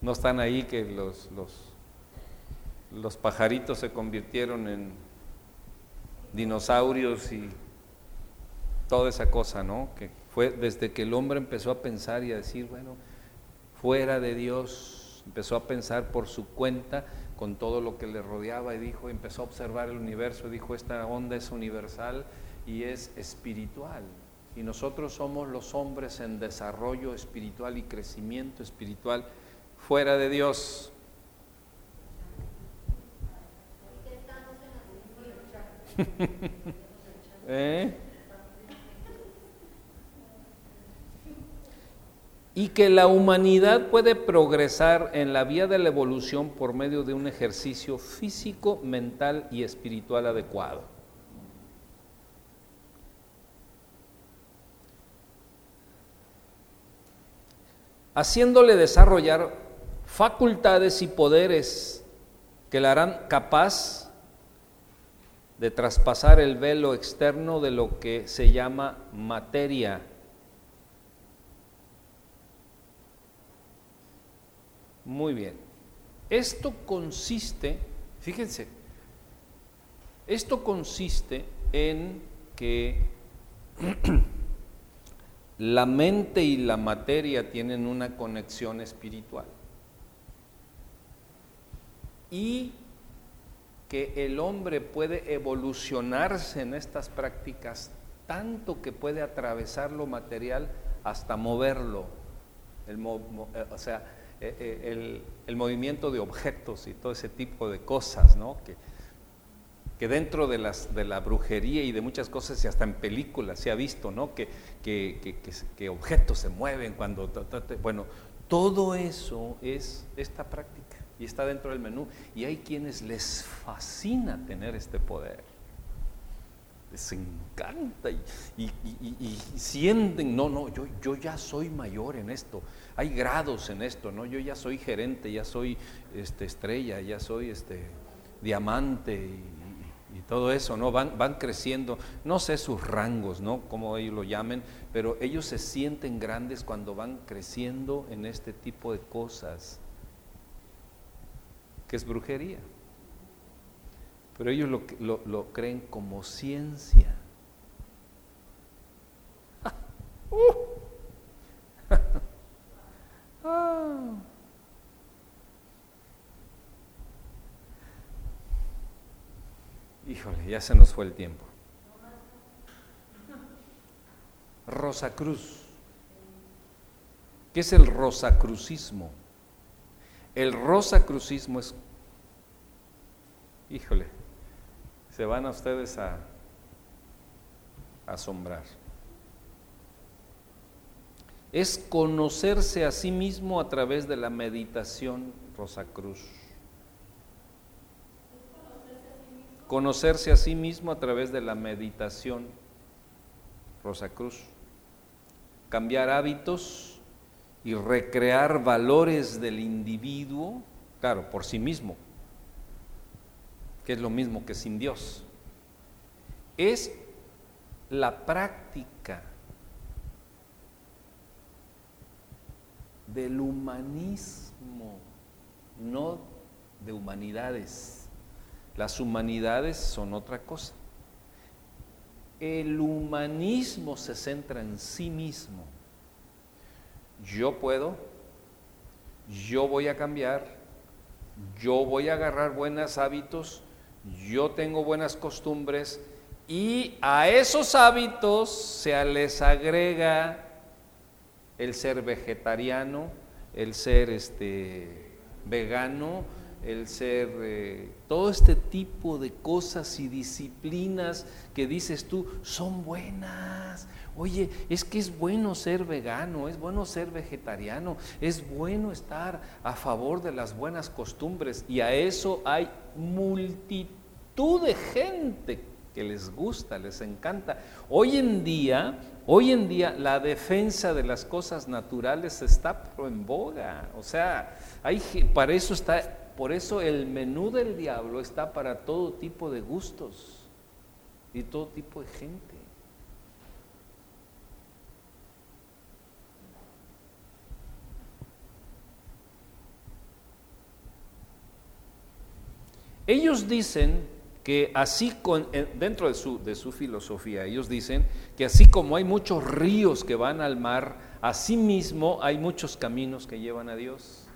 No están ahí que los, los, los pajaritos se convirtieron en dinosaurios y toda esa cosa, ¿no? Que fue desde que el hombre empezó a pensar y a decir, bueno, fuera de Dios, empezó a pensar por su cuenta con todo lo que le rodeaba y dijo, empezó a observar el universo, dijo, esta onda es universal y es espiritual. Y nosotros somos los hombres en desarrollo espiritual y crecimiento espiritual fuera de Dios. ¿Eh? Y que la humanidad puede progresar en la vía de la evolución por medio de un ejercicio físico, mental y espiritual adecuado. Haciéndole desarrollar facultades y poderes que le harán capaz de traspasar el velo externo de lo que se llama materia Muy bien. Esto consiste, fíjense, esto consiste en que la mente y la materia tienen una conexión espiritual y que el hombre puede evolucionarse en estas prácticas tanto que puede atravesar lo material hasta moverlo. El, eh, o sea, eh, eh, el, movimiento de objetos y todo ese tipo de cosas, ¿no? Que, que dentro de, las, de la brujería y de muchas cosas, y hasta en películas se ha visto, ¿no? Que, que, que objetos se mueven cuando... Bueno, todo eso es esta práctica y está dentro del menú. Y hay quienes les fascina tener este poder les encanta y, sienten, no, no, yo, yo ya soy mayor en esto, hay grados en esto, ¿no? Yo ya soy gerente, ya soy este, estrella, ya soy este, diamante y, todo eso, ¿no? Van, van creciendo, no sé sus rangos, ¿no? Como ellos lo llamen, pero ellos se sienten grandes cuando van creciendo en este tipo de cosas, que es brujería pero ellos lo, creen como ciencia. Oh. Híjole, ya se nos fue el tiempo. Rosa Cruz. ¿Qué es el rosacrucismo? El rosacrucismo es... Híjole, se van a ustedes a asombrar. Es conocerse a sí mismo a través de la meditación Rosacruz. Conocerse a sí mismo a través de la meditación Rosacruz. Cambiar hábitos y recrear valores del individuo, claro, por sí mismo, que es lo mismo que sin Dios. Es la práctica del humanismo, no de humanidades. Las humanidades son otra cosa. El humanismo se centra en sí mismo. Yo puedo, yo voy a cambiar, yo voy a agarrar buenos hábitos, yo tengo buenas costumbres y a esos hábitos se les agrega el ser vegetariano, el ser este, vegano, el ser eh, todo este tipo de cosas y disciplinas que dices tú son buenas. Oye, es que es bueno ser vegano, es bueno ser vegetariano, es bueno estar a favor de las buenas costumbres y a eso hay multitud de gente que les gusta, les encanta. Hoy en día Hoy en día la defensa de las cosas naturales está en boga. O sea, hay, para eso está, por eso el menú del diablo está para todo tipo de gustos y todo tipo de gente. Ellos dicen que así con, dentro de su, de su filosofía, ellos dicen que así como hay muchos ríos que van al mar, así mismo hay muchos caminos que llevan a Dios.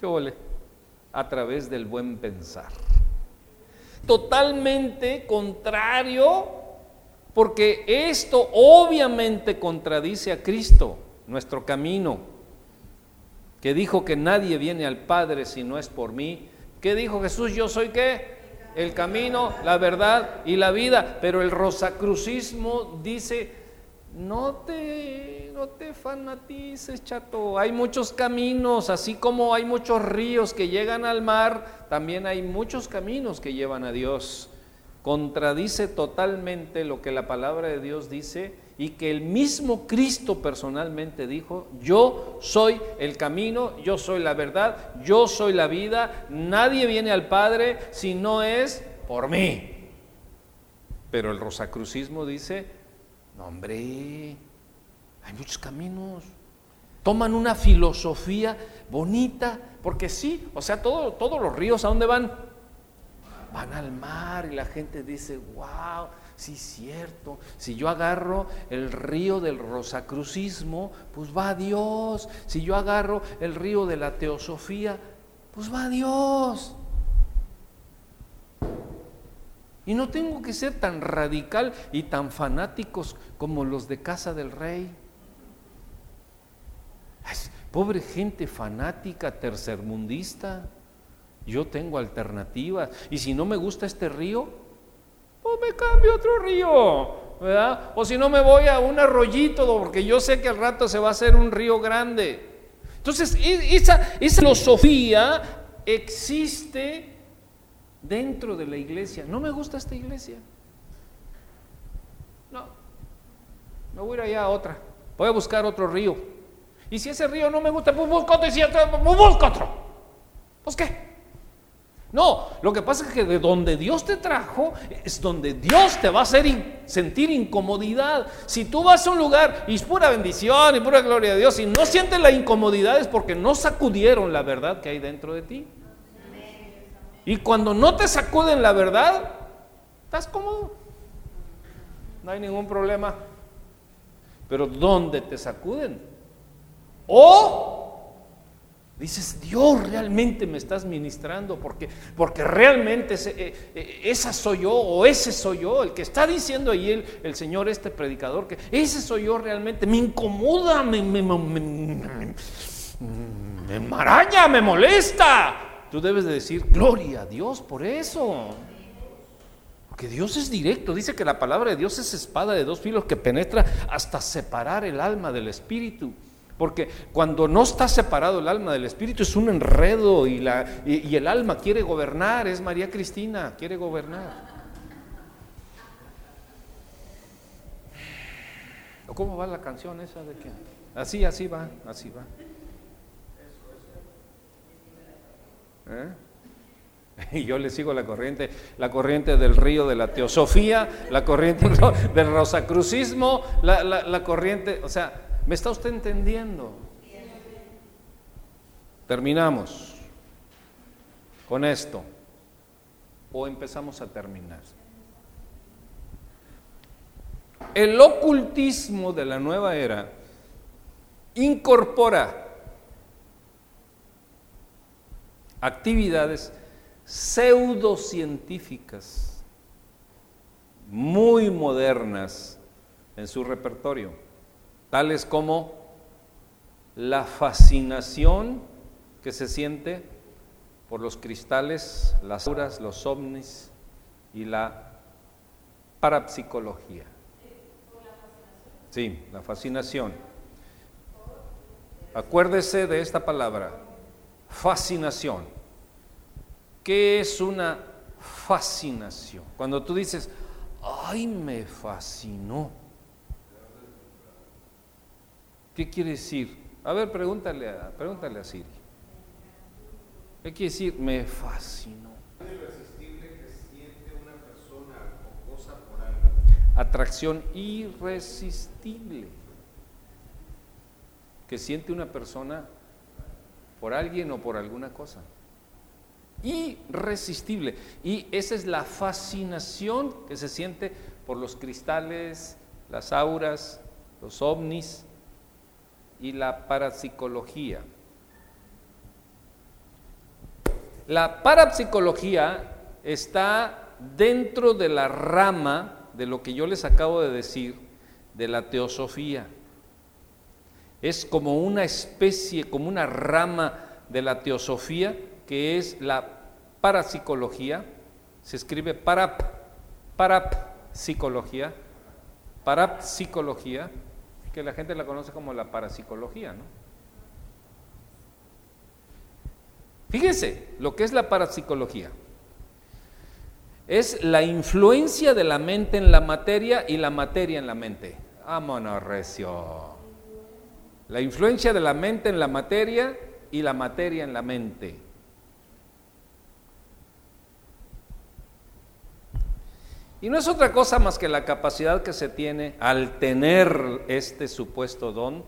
¿Qué ole? A través del buen pensar. Totalmente contrario, porque esto obviamente contradice a Cristo, nuestro camino, que dijo que nadie viene al Padre si no es por mí ¿Qué dijo Jesús? Yo soy qué? El camino, la verdad y la vida. Pero el rosacrucismo dice, no te, no te fanatices, chato. Hay muchos caminos, así como hay muchos ríos que llegan al mar, también hay muchos caminos que llevan a Dios. Contradice totalmente lo que la palabra de Dios dice y que el mismo Cristo personalmente dijo, yo soy el camino, yo soy la verdad, yo soy la vida, nadie viene al Padre si no es por mí. Pero el rosacrucismo dice, no hombre, hay muchos caminos. Toman una filosofía bonita, porque sí, o sea, todos los ríos, ¿a dónde van? Van al mar y la gente dice, wow, Sí, cierto. Si yo agarro el río del rosacrucismo, pues va a Dios. Si yo agarro el río de la teosofía, pues va a Dios. Y no tengo que ser tan radical y tan fanáticos como los de Casa del Rey. pobre gente fanática, tercermundista. Yo tengo alternativas. Y si no me gusta este río, me cambio otro río, ¿verdad? O si no me voy a un arroyito, porque yo sé que al rato se va a hacer un río grande. Entonces, esa, esa filosofía existe dentro de la iglesia. No me gusta esta iglesia. No, me voy a ir allá a otra. Voy a buscar otro río. Y si ese río no me gusta, pues busco otro. Y si otro, pues busco otro. Pues qué. No, lo que pasa es que de donde Dios te trajo es donde Dios te va a hacer sentir incomodidad. Si tú vas a un lugar y es pura bendición y pura gloria de Dios y no sientes la incomodidad es porque no sacudieron la verdad que hay dentro de ti. Y cuando no te sacuden la verdad, estás cómodo. No hay ningún problema. Pero ¿dónde te sacuden? O Dices, Dios realmente me estás ministrando porque, realmente eh, eh, esa soy yo o ese soy yo, el que está diciendo ahí el, Señor, este predicador, que ese soy yo realmente, me incomoda, me, me, me, me, me maraña, me molesta. Tú debes de decir, gloria a Dios por eso. Porque Dios es directo, dice que la palabra de Dios es espada de dos filos que penetra hasta separar el alma del espíritu. Porque cuando no está separado el alma del espíritu es un enredo y, la, y, el alma quiere gobernar, es María Cristina, quiere gobernar. ¿Cómo va la canción esa de qué? Así, así va, así va. ¿Eh? Y yo le sigo la corriente, la corriente del río de la teosofía, la corriente del rosacrucismo, la, la, corriente, o sea, ¿me está usted entendiendo? Terminamos con esto o empezamos a terminar. El ocultismo de la nueva era incorpora actividades pseudocientíficas muy modernas en su repertorio, tales como la fascinación que se siente por los cristales, las auras, los ovnis y la parapsicología. Sí, la fascinación. Acuérdese de esta palabra, fascinación. ¿Qué es una fascinación? Cuando tú dices, ay, me fascinó. ¿Qué quiere decir? A ver, pregúntale a, pregúntale a Siri. ¿Qué quiere decir? Me fascinó. Irresistible que siente una persona o cosa por algo. Atracción irresistible que siente una persona por alguien o por alguna cosa irresistible. Y esa es la fascinación que se siente por los cristales, las auras, los ovnis y la parapsicología. La parapsicología está dentro de la rama de lo que yo les acabo de decir de la teosofía. Es como una especie, como una rama de la teosofía que es la parapsicología, se escribe para parapsicología, parapsicología, que la gente la conoce como la parapsicología, ¿no? Fíjense lo que es la parapsicología. Es la influencia de la mente en la materia y la materia en la mente. Vámonos, recio. La influencia de la mente en la materia y la materia en la mente. Y no es otra cosa más que la capacidad que se tiene al tener este supuesto don,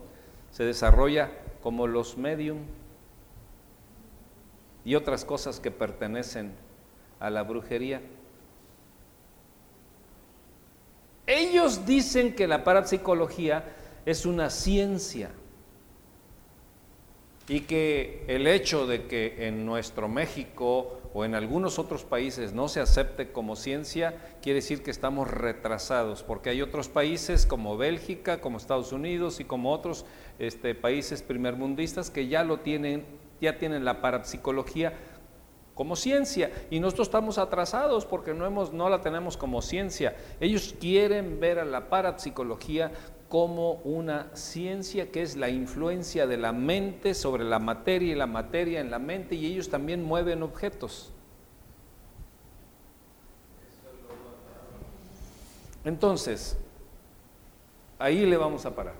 se desarrolla como los medium y otras cosas que pertenecen a la brujería. Ellos dicen que la parapsicología es una ciencia y que el hecho de que en nuestro México o en algunos otros países no se acepte como ciencia, quiere decir que estamos retrasados, porque hay otros países como Bélgica, como Estados Unidos y como otros este, países primermundistas que ya lo tienen, ya tienen la parapsicología como ciencia y nosotros estamos atrasados porque no, hemos, no la tenemos como ciencia. Ellos quieren ver a la parapsicología como una ciencia que es la influencia de la mente sobre la materia y la materia en la mente y ellos también mueven objetos. Entonces, ahí le vamos a parar.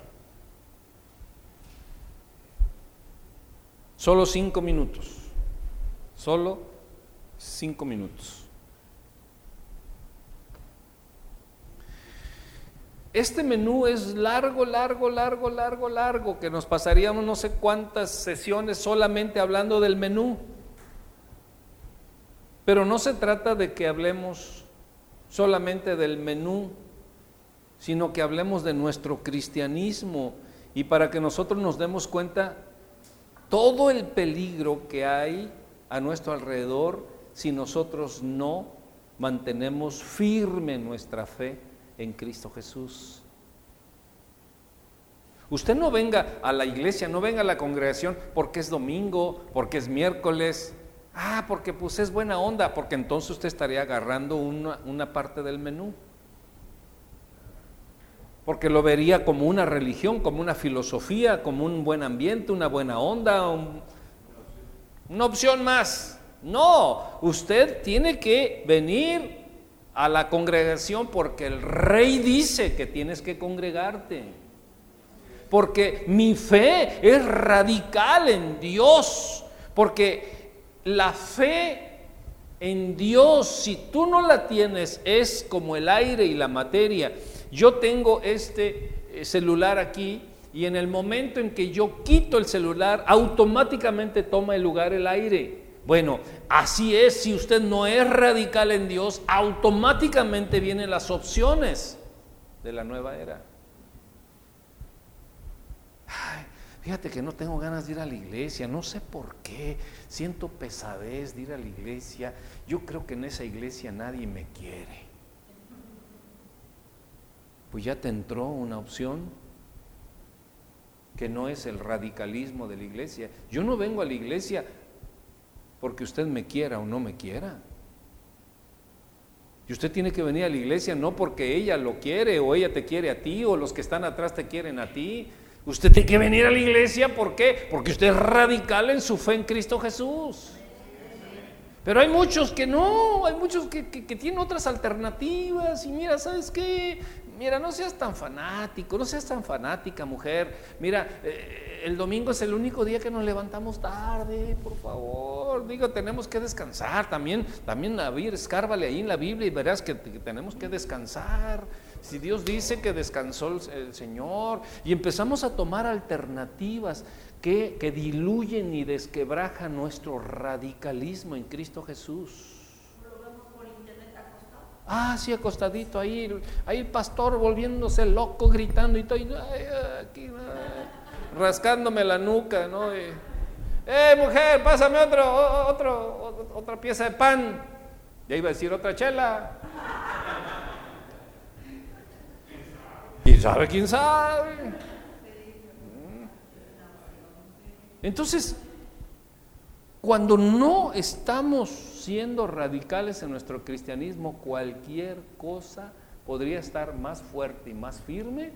Solo cinco minutos. Solo cinco minutos. Este menú es largo, largo, largo, largo, largo, que nos pasaríamos no sé cuántas sesiones solamente hablando del menú. Pero no se trata de que hablemos solamente del menú, sino que hablemos de nuestro cristianismo y para que nosotros nos demos cuenta todo el peligro que hay a nuestro alrededor si nosotros no mantenemos firme nuestra fe en Cristo Jesús. Usted no venga a la iglesia, no venga a la congregación porque es domingo, porque es miércoles. Ah, porque pues es buena onda, porque entonces usted estaría agarrando una, una parte del menú. Porque lo vería como una religión, como una filosofía, como un buen ambiente, una buena onda, una opción más. No, usted tiene que venir a la congregación porque el rey dice que tienes que congregarte. Porque mi fe es radical en Dios. Porque la fe en Dios, si tú no la tienes, es como el aire y la materia. Yo tengo este eh, celular aquí y en el momento en que yo quito el celular, automáticamente toma el lugar el aire. Bueno, así es, si usted no es radical en Dios, automáticamente vienen las opciones de la nueva era. fíjate que no tengo ganas de ir a la iglesia, no sé por qué, siento pesadez de ir a la iglesia, yo creo que en esa iglesia nadie me quiere. Pues ya te entró una opción que no es el radicalismo de la iglesia. Yo no vengo a la iglesia porque usted me quiera o no me quiera. Y usted tiene que venir a la iglesia no porque ella lo quiere o ella te quiere a ti o los que están atrás te quieren a ti. Usted tiene que venir a la iglesia. Porque usted es radical en su fe en Cristo Jesús. Pero hay muchos que no, hay muchos que, que tienen otras alternativas y mira, ¿sabes qué? Mira, no seas tan fanático, no seas tan fanática, mujer. Mira, eh, el domingo es el único día que nos levantamos tarde, por favor. Digo, tenemos que descansar. También, también, a ver, escárvale ahí en la Biblia y verás que, tenemos que descansar. Si Dios dice que descansó el, Señor y empezamos a tomar alternativas que, que diluyen y desquebrajan nuestro radicalismo en Cristo Jesús. Ah, sí, acostadito ahí, ahí el pastor volviéndose loco, gritando y todo, aquí, rascándome la nuca, ¿no? ¡Eh, mujer, pásame otro, otro, otra pieza de pan! Ya iba a decir otra chela. ¿Quién sabe? ¿Quién sabe? Entonces, cuando no estamos siendo radicales en nuestro cristianismo, cualquier cosa podría estar más fuerte y más firme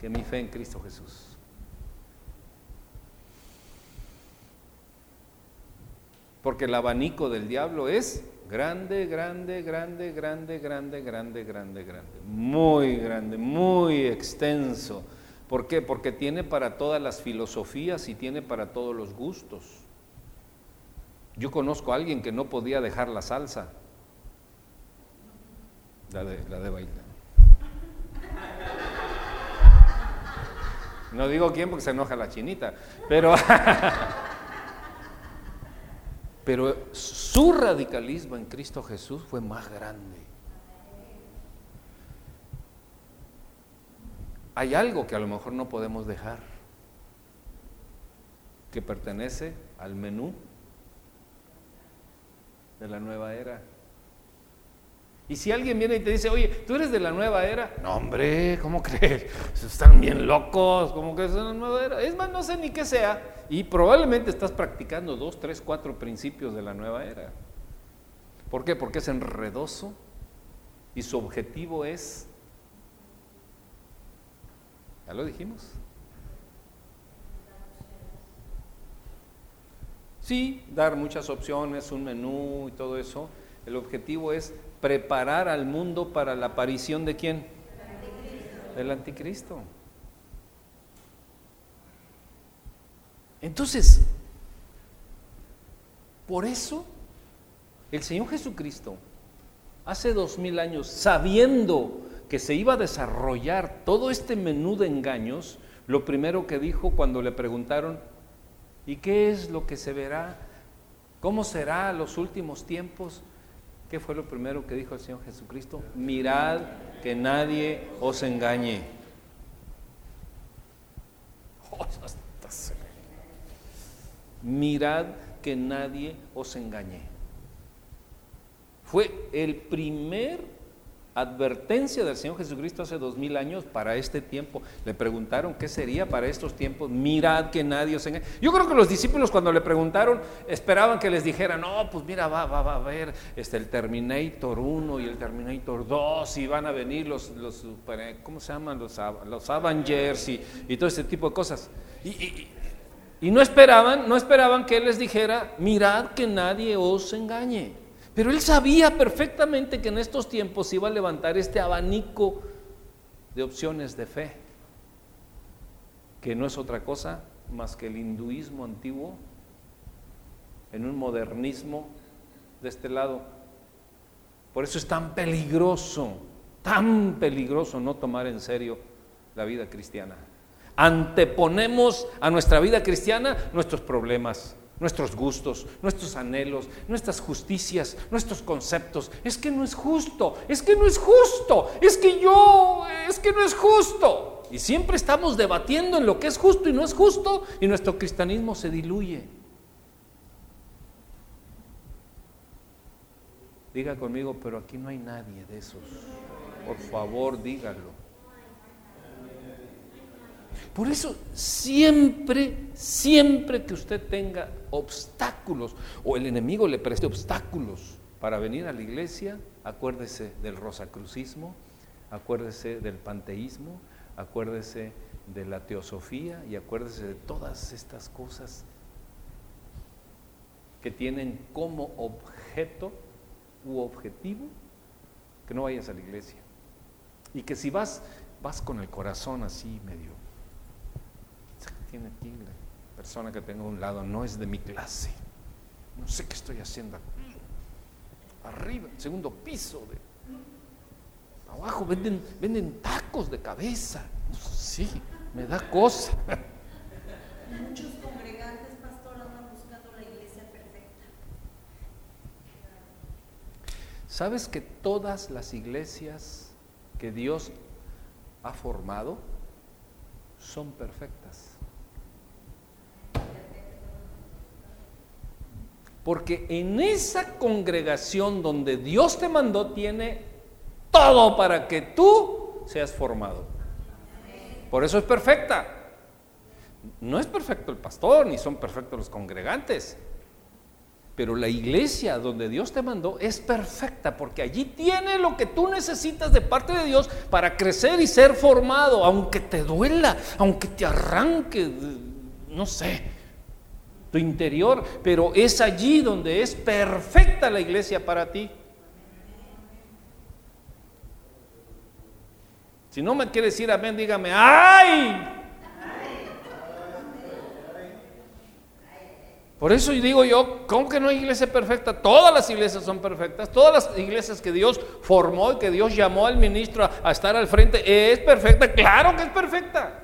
que mi fe en Cristo Jesús. Porque el abanico del diablo es grande, grande, grande, grande, grande, grande, grande, grande. Muy grande, muy extenso. ¿Por qué? Porque tiene para todas las filosofías y tiene para todos los gustos. Yo conozco a alguien que no podía dejar la salsa, la de, la de. No digo quién porque se enoja la chinita, pero, pero su radicalismo en Cristo Jesús fue más grande. Hay algo que a lo mejor no podemos dejar, que pertenece al menú de la nueva era. Y si alguien viene y te dice, oye, tú eres de la nueva era, no hombre, ¿cómo crees? Están bien locos, ¿cómo que es de la nueva era? Es más, no sé ni qué sea. Y probablemente estás practicando dos, tres, cuatro principios de la nueva era. ¿Por qué? Porque es enredoso y su objetivo es, ya lo dijimos, Sí, dar muchas opciones, un menú y todo eso. El objetivo es preparar al mundo para la aparición de quién? Del anticristo. Entonces, por eso el Señor Jesucristo, hace dos mil años, sabiendo que se iba a desarrollar todo este menú de engaños, lo primero que dijo cuando le preguntaron, ¿Y qué es lo que se verá? ¿Cómo será los últimos tiempos? ¿Qué fue lo primero que dijo el Señor Jesucristo? Mirad que nadie os engañe. mirad que nadie os engañe. Fue el primer advertencia del Señor Jesucristo hace dos mil años para este tiempo. Le preguntaron qué sería para estos tiempos. Mirad que nadie os engañe. Yo creo que los discípulos cuando le preguntaron esperaban que les dijera, no, pues mira, va, va, va a haber este, el Terminator 1 y el Terminator 2 y van a venir los, los ¿cómo se llaman? Los, los Avengers y, y, todo este tipo de cosas. Y, y, y no esperaban, no esperaban que Él les dijera, mirad que nadie os engañe. Pero él sabía perfectamente que en estos tiempos iba a levantar este abanico de opciones de fe, que no es otra cosa más que el hinduismo antiguo en un modernismo de este lado. Por eso es tan peligroso, tan peligroso no tomar en serio la vida cristiana. Anteponemos a nuestra vida cristiana nuestros problemas, nuestros gustos, nuestros anhelos, nuestras justicias, nuestros conceptos. Es que no es justo, es que no es justo, es que yo, es que no es justo. Y siempre estamos debatiendo en lo que es justo y no es justo y nuestro cristianismo se diluye. Diga conmigo, pero aquí no hay nadie de esos. Por favor, dígalo. Por eso siempre, siempre que usted tenga obstáculos o el enemigo le preste obstáculos para venir a la iglesia, acuérdese del rosacrucismo, acuérdese del panteísmo, acuérdese de la teosofía y acuérdese de todas estas cosas que tienen como objeto u objetivo que no vayas a la iglesia. Y que si vas, vas con el corazón así medio tiene la persona que tengo a un lado no es de mi clase. No sé qué estoy haciendo aquí. Arriba, segundo piso de abajo venden, venden tacos de cabeza. Sí, me da cosa. Muchos congregantes, pastor, andan buscando la iglesia perfecta. ¿Sabes que todas las iglesias que Dios ha formado son perfectas? Porque en esa congregación donde Dios te mandó tiene todo para que tú seas formado. Por eso es perfecta. No es perfecto el pastor, ni son perfectos los congregantes. Pero la iglesia donde Dios te mandó es perfecta porque allí tiene lo que tú necesitas de parte de Dios para crecer y ser formado, aunque te duela, aunque te arranque, no sé, tu interior, pero es allí donde es perfecta la iglesia para ti. Si no me quiere decir amén, dígame, ¡ay! Por eso digo yo, ¿cómo que no hay iglesia perfecta? Todas las iglesias son perfectas, todas las iglesias que Dios formó y que Dios llamó al ministro a, a estar al frente, es perfecta, claro que es perfecta.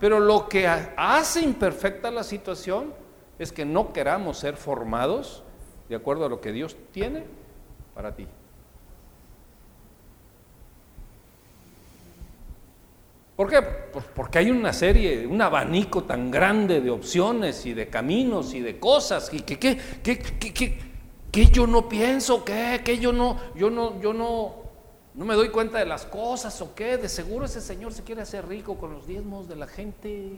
Pero lo que hace imperfecta la situación es que no queramos ser formados de acuerdo a lo que Dios tiene para ti. ¿Por qué? Pues porque hay una serie, un abanico tan grande de opciones y de caminos y de cosas y que, que, que, que, yo no pienso, que, que yo no, yo no, yo no, no me doy cuenta de las cosas o qué, de seguro ese señor se quiere hacer rico con los diezmos de la gente.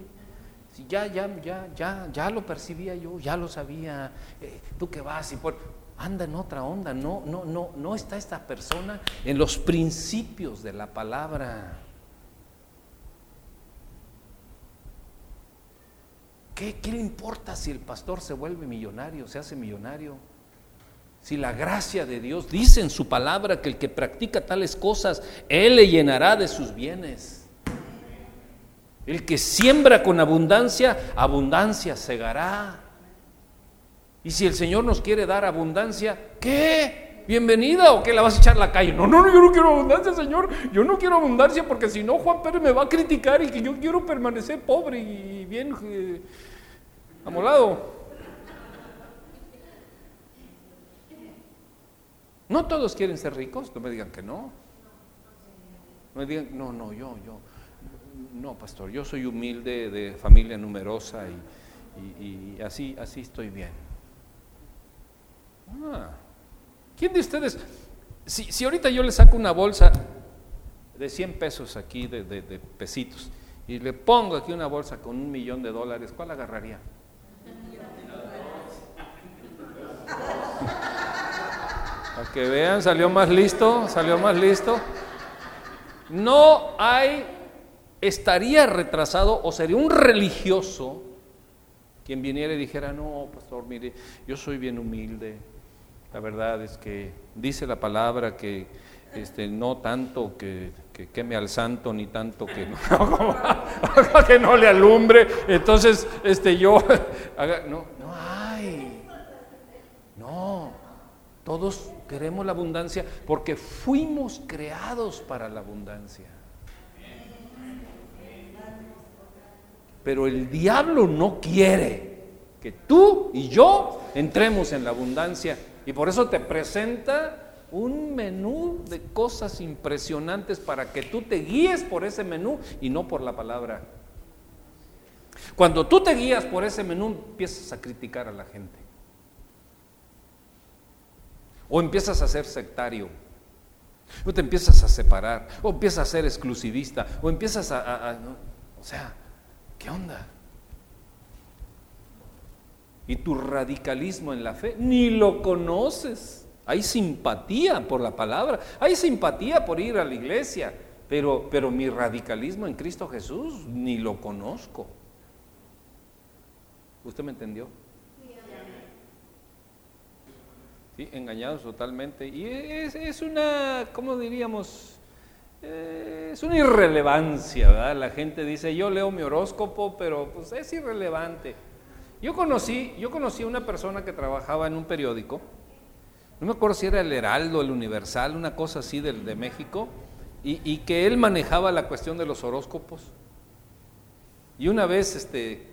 Ya, ya, ya, ya, ya lo percibía yo, ya lo sabía. Eh, tú que vas y por, anda en otra onda, no, no, no, no está esta persona en los principios de la palabra. ¿Qué, ¿Qué le importa si el pastor se vuelve millonario, se hace millonario? Si la gracia de Dios dice en su palabra que el que practica tales cosas, Él le llenará de sus bienes. El que siembra con abundancia, abundancia segará. Y si el Señor nos quiere dar abundancia, ¿qué? ¿Bienvenida o qué la vas a echar a la calle? No, no, no, yo no quiero abundancia, Señor. Yo no quiero abundancia porque si no, Juan Pérez me va a criticar y que yo quiero permanecer pobre y bien eh, amolado. No todos quieren ser ricos, no me digan que no. No me digan, no, no, yo, yo, no, pastor, yo soy humilde, de familia numerosa y, así, así estoy bien. Ah, ¿Quién de ustedes, si, si ahorita yo le saco una bolsa de 100 pesos aquí, de, de- de pesitos, y le pongo aquí una bolsa con un millón de dólares, ¿cuál agarraría? Para que vean, salió más listo, salió más listo. No hay, estaría retrasado o sería un religioso quien viniera y dijera, no, pastor, mire, yo soy bien humilde. La verdad es que dice la palabra que este, no tanto que, que queme al santo, ni tanto que no, que no le alumbre. Entonces, este, yo, no, no hay. No, todos queremos la abundancia porque fuimos creados para la abundancia. Pero el diablo no quiere que tú y yo entremos en la abundancia. Y por eso te presenta un menú de cosas impresionantes para que tú te guíes por ese menú y no por la palabra. Cuando tú te guías por ese menú, empiezas a criticar a la gente. O empiezas a ser sectario. O te empiezas a separar. O empiezas a ser exclusivista. O empiezas a... o sea, ¿qué onda? Y tu radicalismo en la fe ni lo conoces. Hay simpatía por la palabra. Hay simpatía por ir a la iglesia. Pero, pero mi radicalismo en Cristo Jesús ni lo conozco. ¿Usted me entendió? ¿Sí? engañados totalmente. Y es, es una, ¿cómo diríamos? Eh, es una irrelevancia, ¿verdad? La gente dice, yo leo mi horóscopo, pero pues es irrelevante. Yo conocí, yo conocí a una persona que trabajaba en un periódico, no me acuerdo si era el Heraldo, el Universal, una cosa así del de México, y, que él manejaba la cuestión de los horóscopos. Y una vez, este,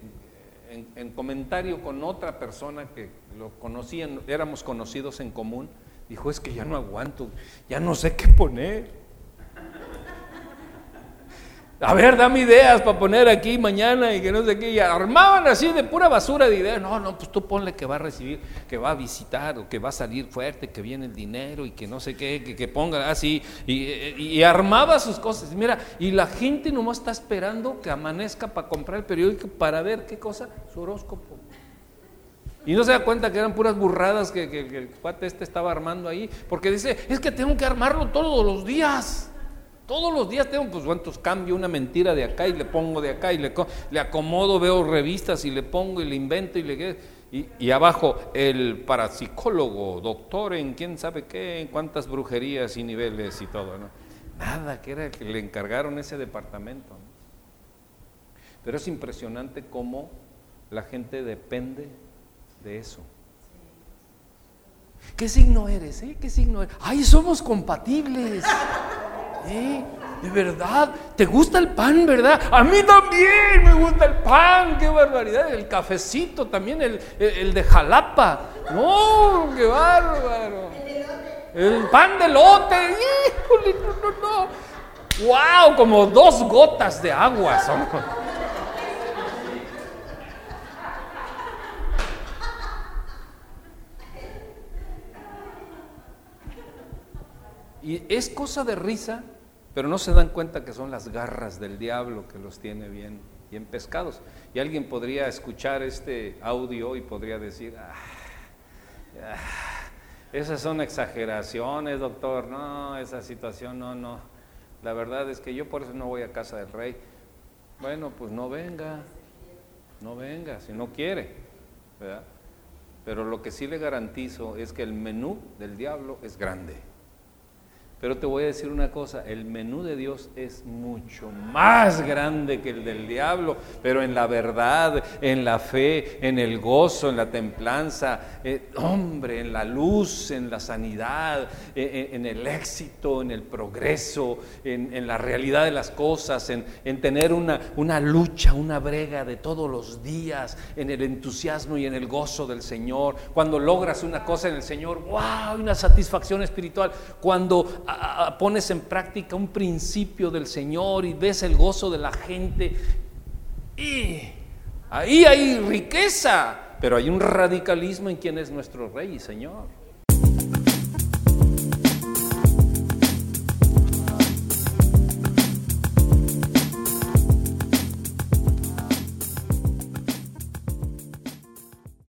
en comentario con otra persona que lo conocían, éramos conocidos en común, dijo, es que ya no aguanto, ya no sé qué poner. A ver, dame ideas para poner aquí mañana y que no sé qué. Y armaban así de pura basura de ideas. No, no, pues tú ponle que va a recibir, que va a visitar o que va a salir fuerte, que viene el dinero y que no sé qué, que, ponga así. Y, y- y armaba sus cosas. Mira, y la gente nomás está esperando que amanezca para comprar el periódico para ver qué cosa, su horóscopo. Y no se da cuenta que eran puras burradas que, el cuate este estaba armando ahí, porque dice, es que tengo que armarlo todos los días. Todos los días tengo, pues entonces cambio una mentira de acá y le pongo de acá y le, co- le acomodo, veo revistas y le pongo y le invento y le... Y, y abajo, el parapsicólogo, doctor en quién sabe qué, en cuántas brujerías y niveles y todo, ¿no? Nada, que era el que le encargaron ese departamento. Pero es impresionante cómo la gente depende eso. ¿Qué signo eres? eh? ¿Qué signo eres? ¡Ay, somos compatibles! ¿Eh? De verdad, ¿te gusta el pan, verdad? A mí también me gusta el pan, qué barbaridad. El cafecito también, el, el- el de Jalapa. No, qué bárbaro. El pan de lote, híjole, no, no, no. ¡Wow! Como dos gotas de agua son. Y es cosa de risa, pero no se dan cuenta que son las garras del diablo que los tiene bien, bien pescados. Y alguien podría escuchar este audio y podría decir, "Ah, ah, esas son exageraciones, doctor, no, esa situación, no, no. La verdad es que yo por eso no voy a casa del rey. Bueno, pues no venga, no venga, si no quiere, ¿verdad? Pero lo que sí le garantizo es que el menú del diablo es grande. Pero te voy a decir una cosa, el menú de Dios es mucho más grande que el del diablo, pero en la verdad, en la fe, en el gozo, en la templanza, eh, hombre, en la luz, en la sanidad, eh, eh, en el éxito, en el progreso, en, la realidad de las cosas, en, en tener una, una lucha, una brega de todos los días, en el entusiasmo y en el gozo del Señor. Cuando logras una cosa en el Señor, wow, una satisfacción espiritual. Cuando pones en práctica un principio del Señor y ves el gozo de la gente, y ahí hay riqueza, pero hay un radicalismo en quien es nuestro Rey y Señor.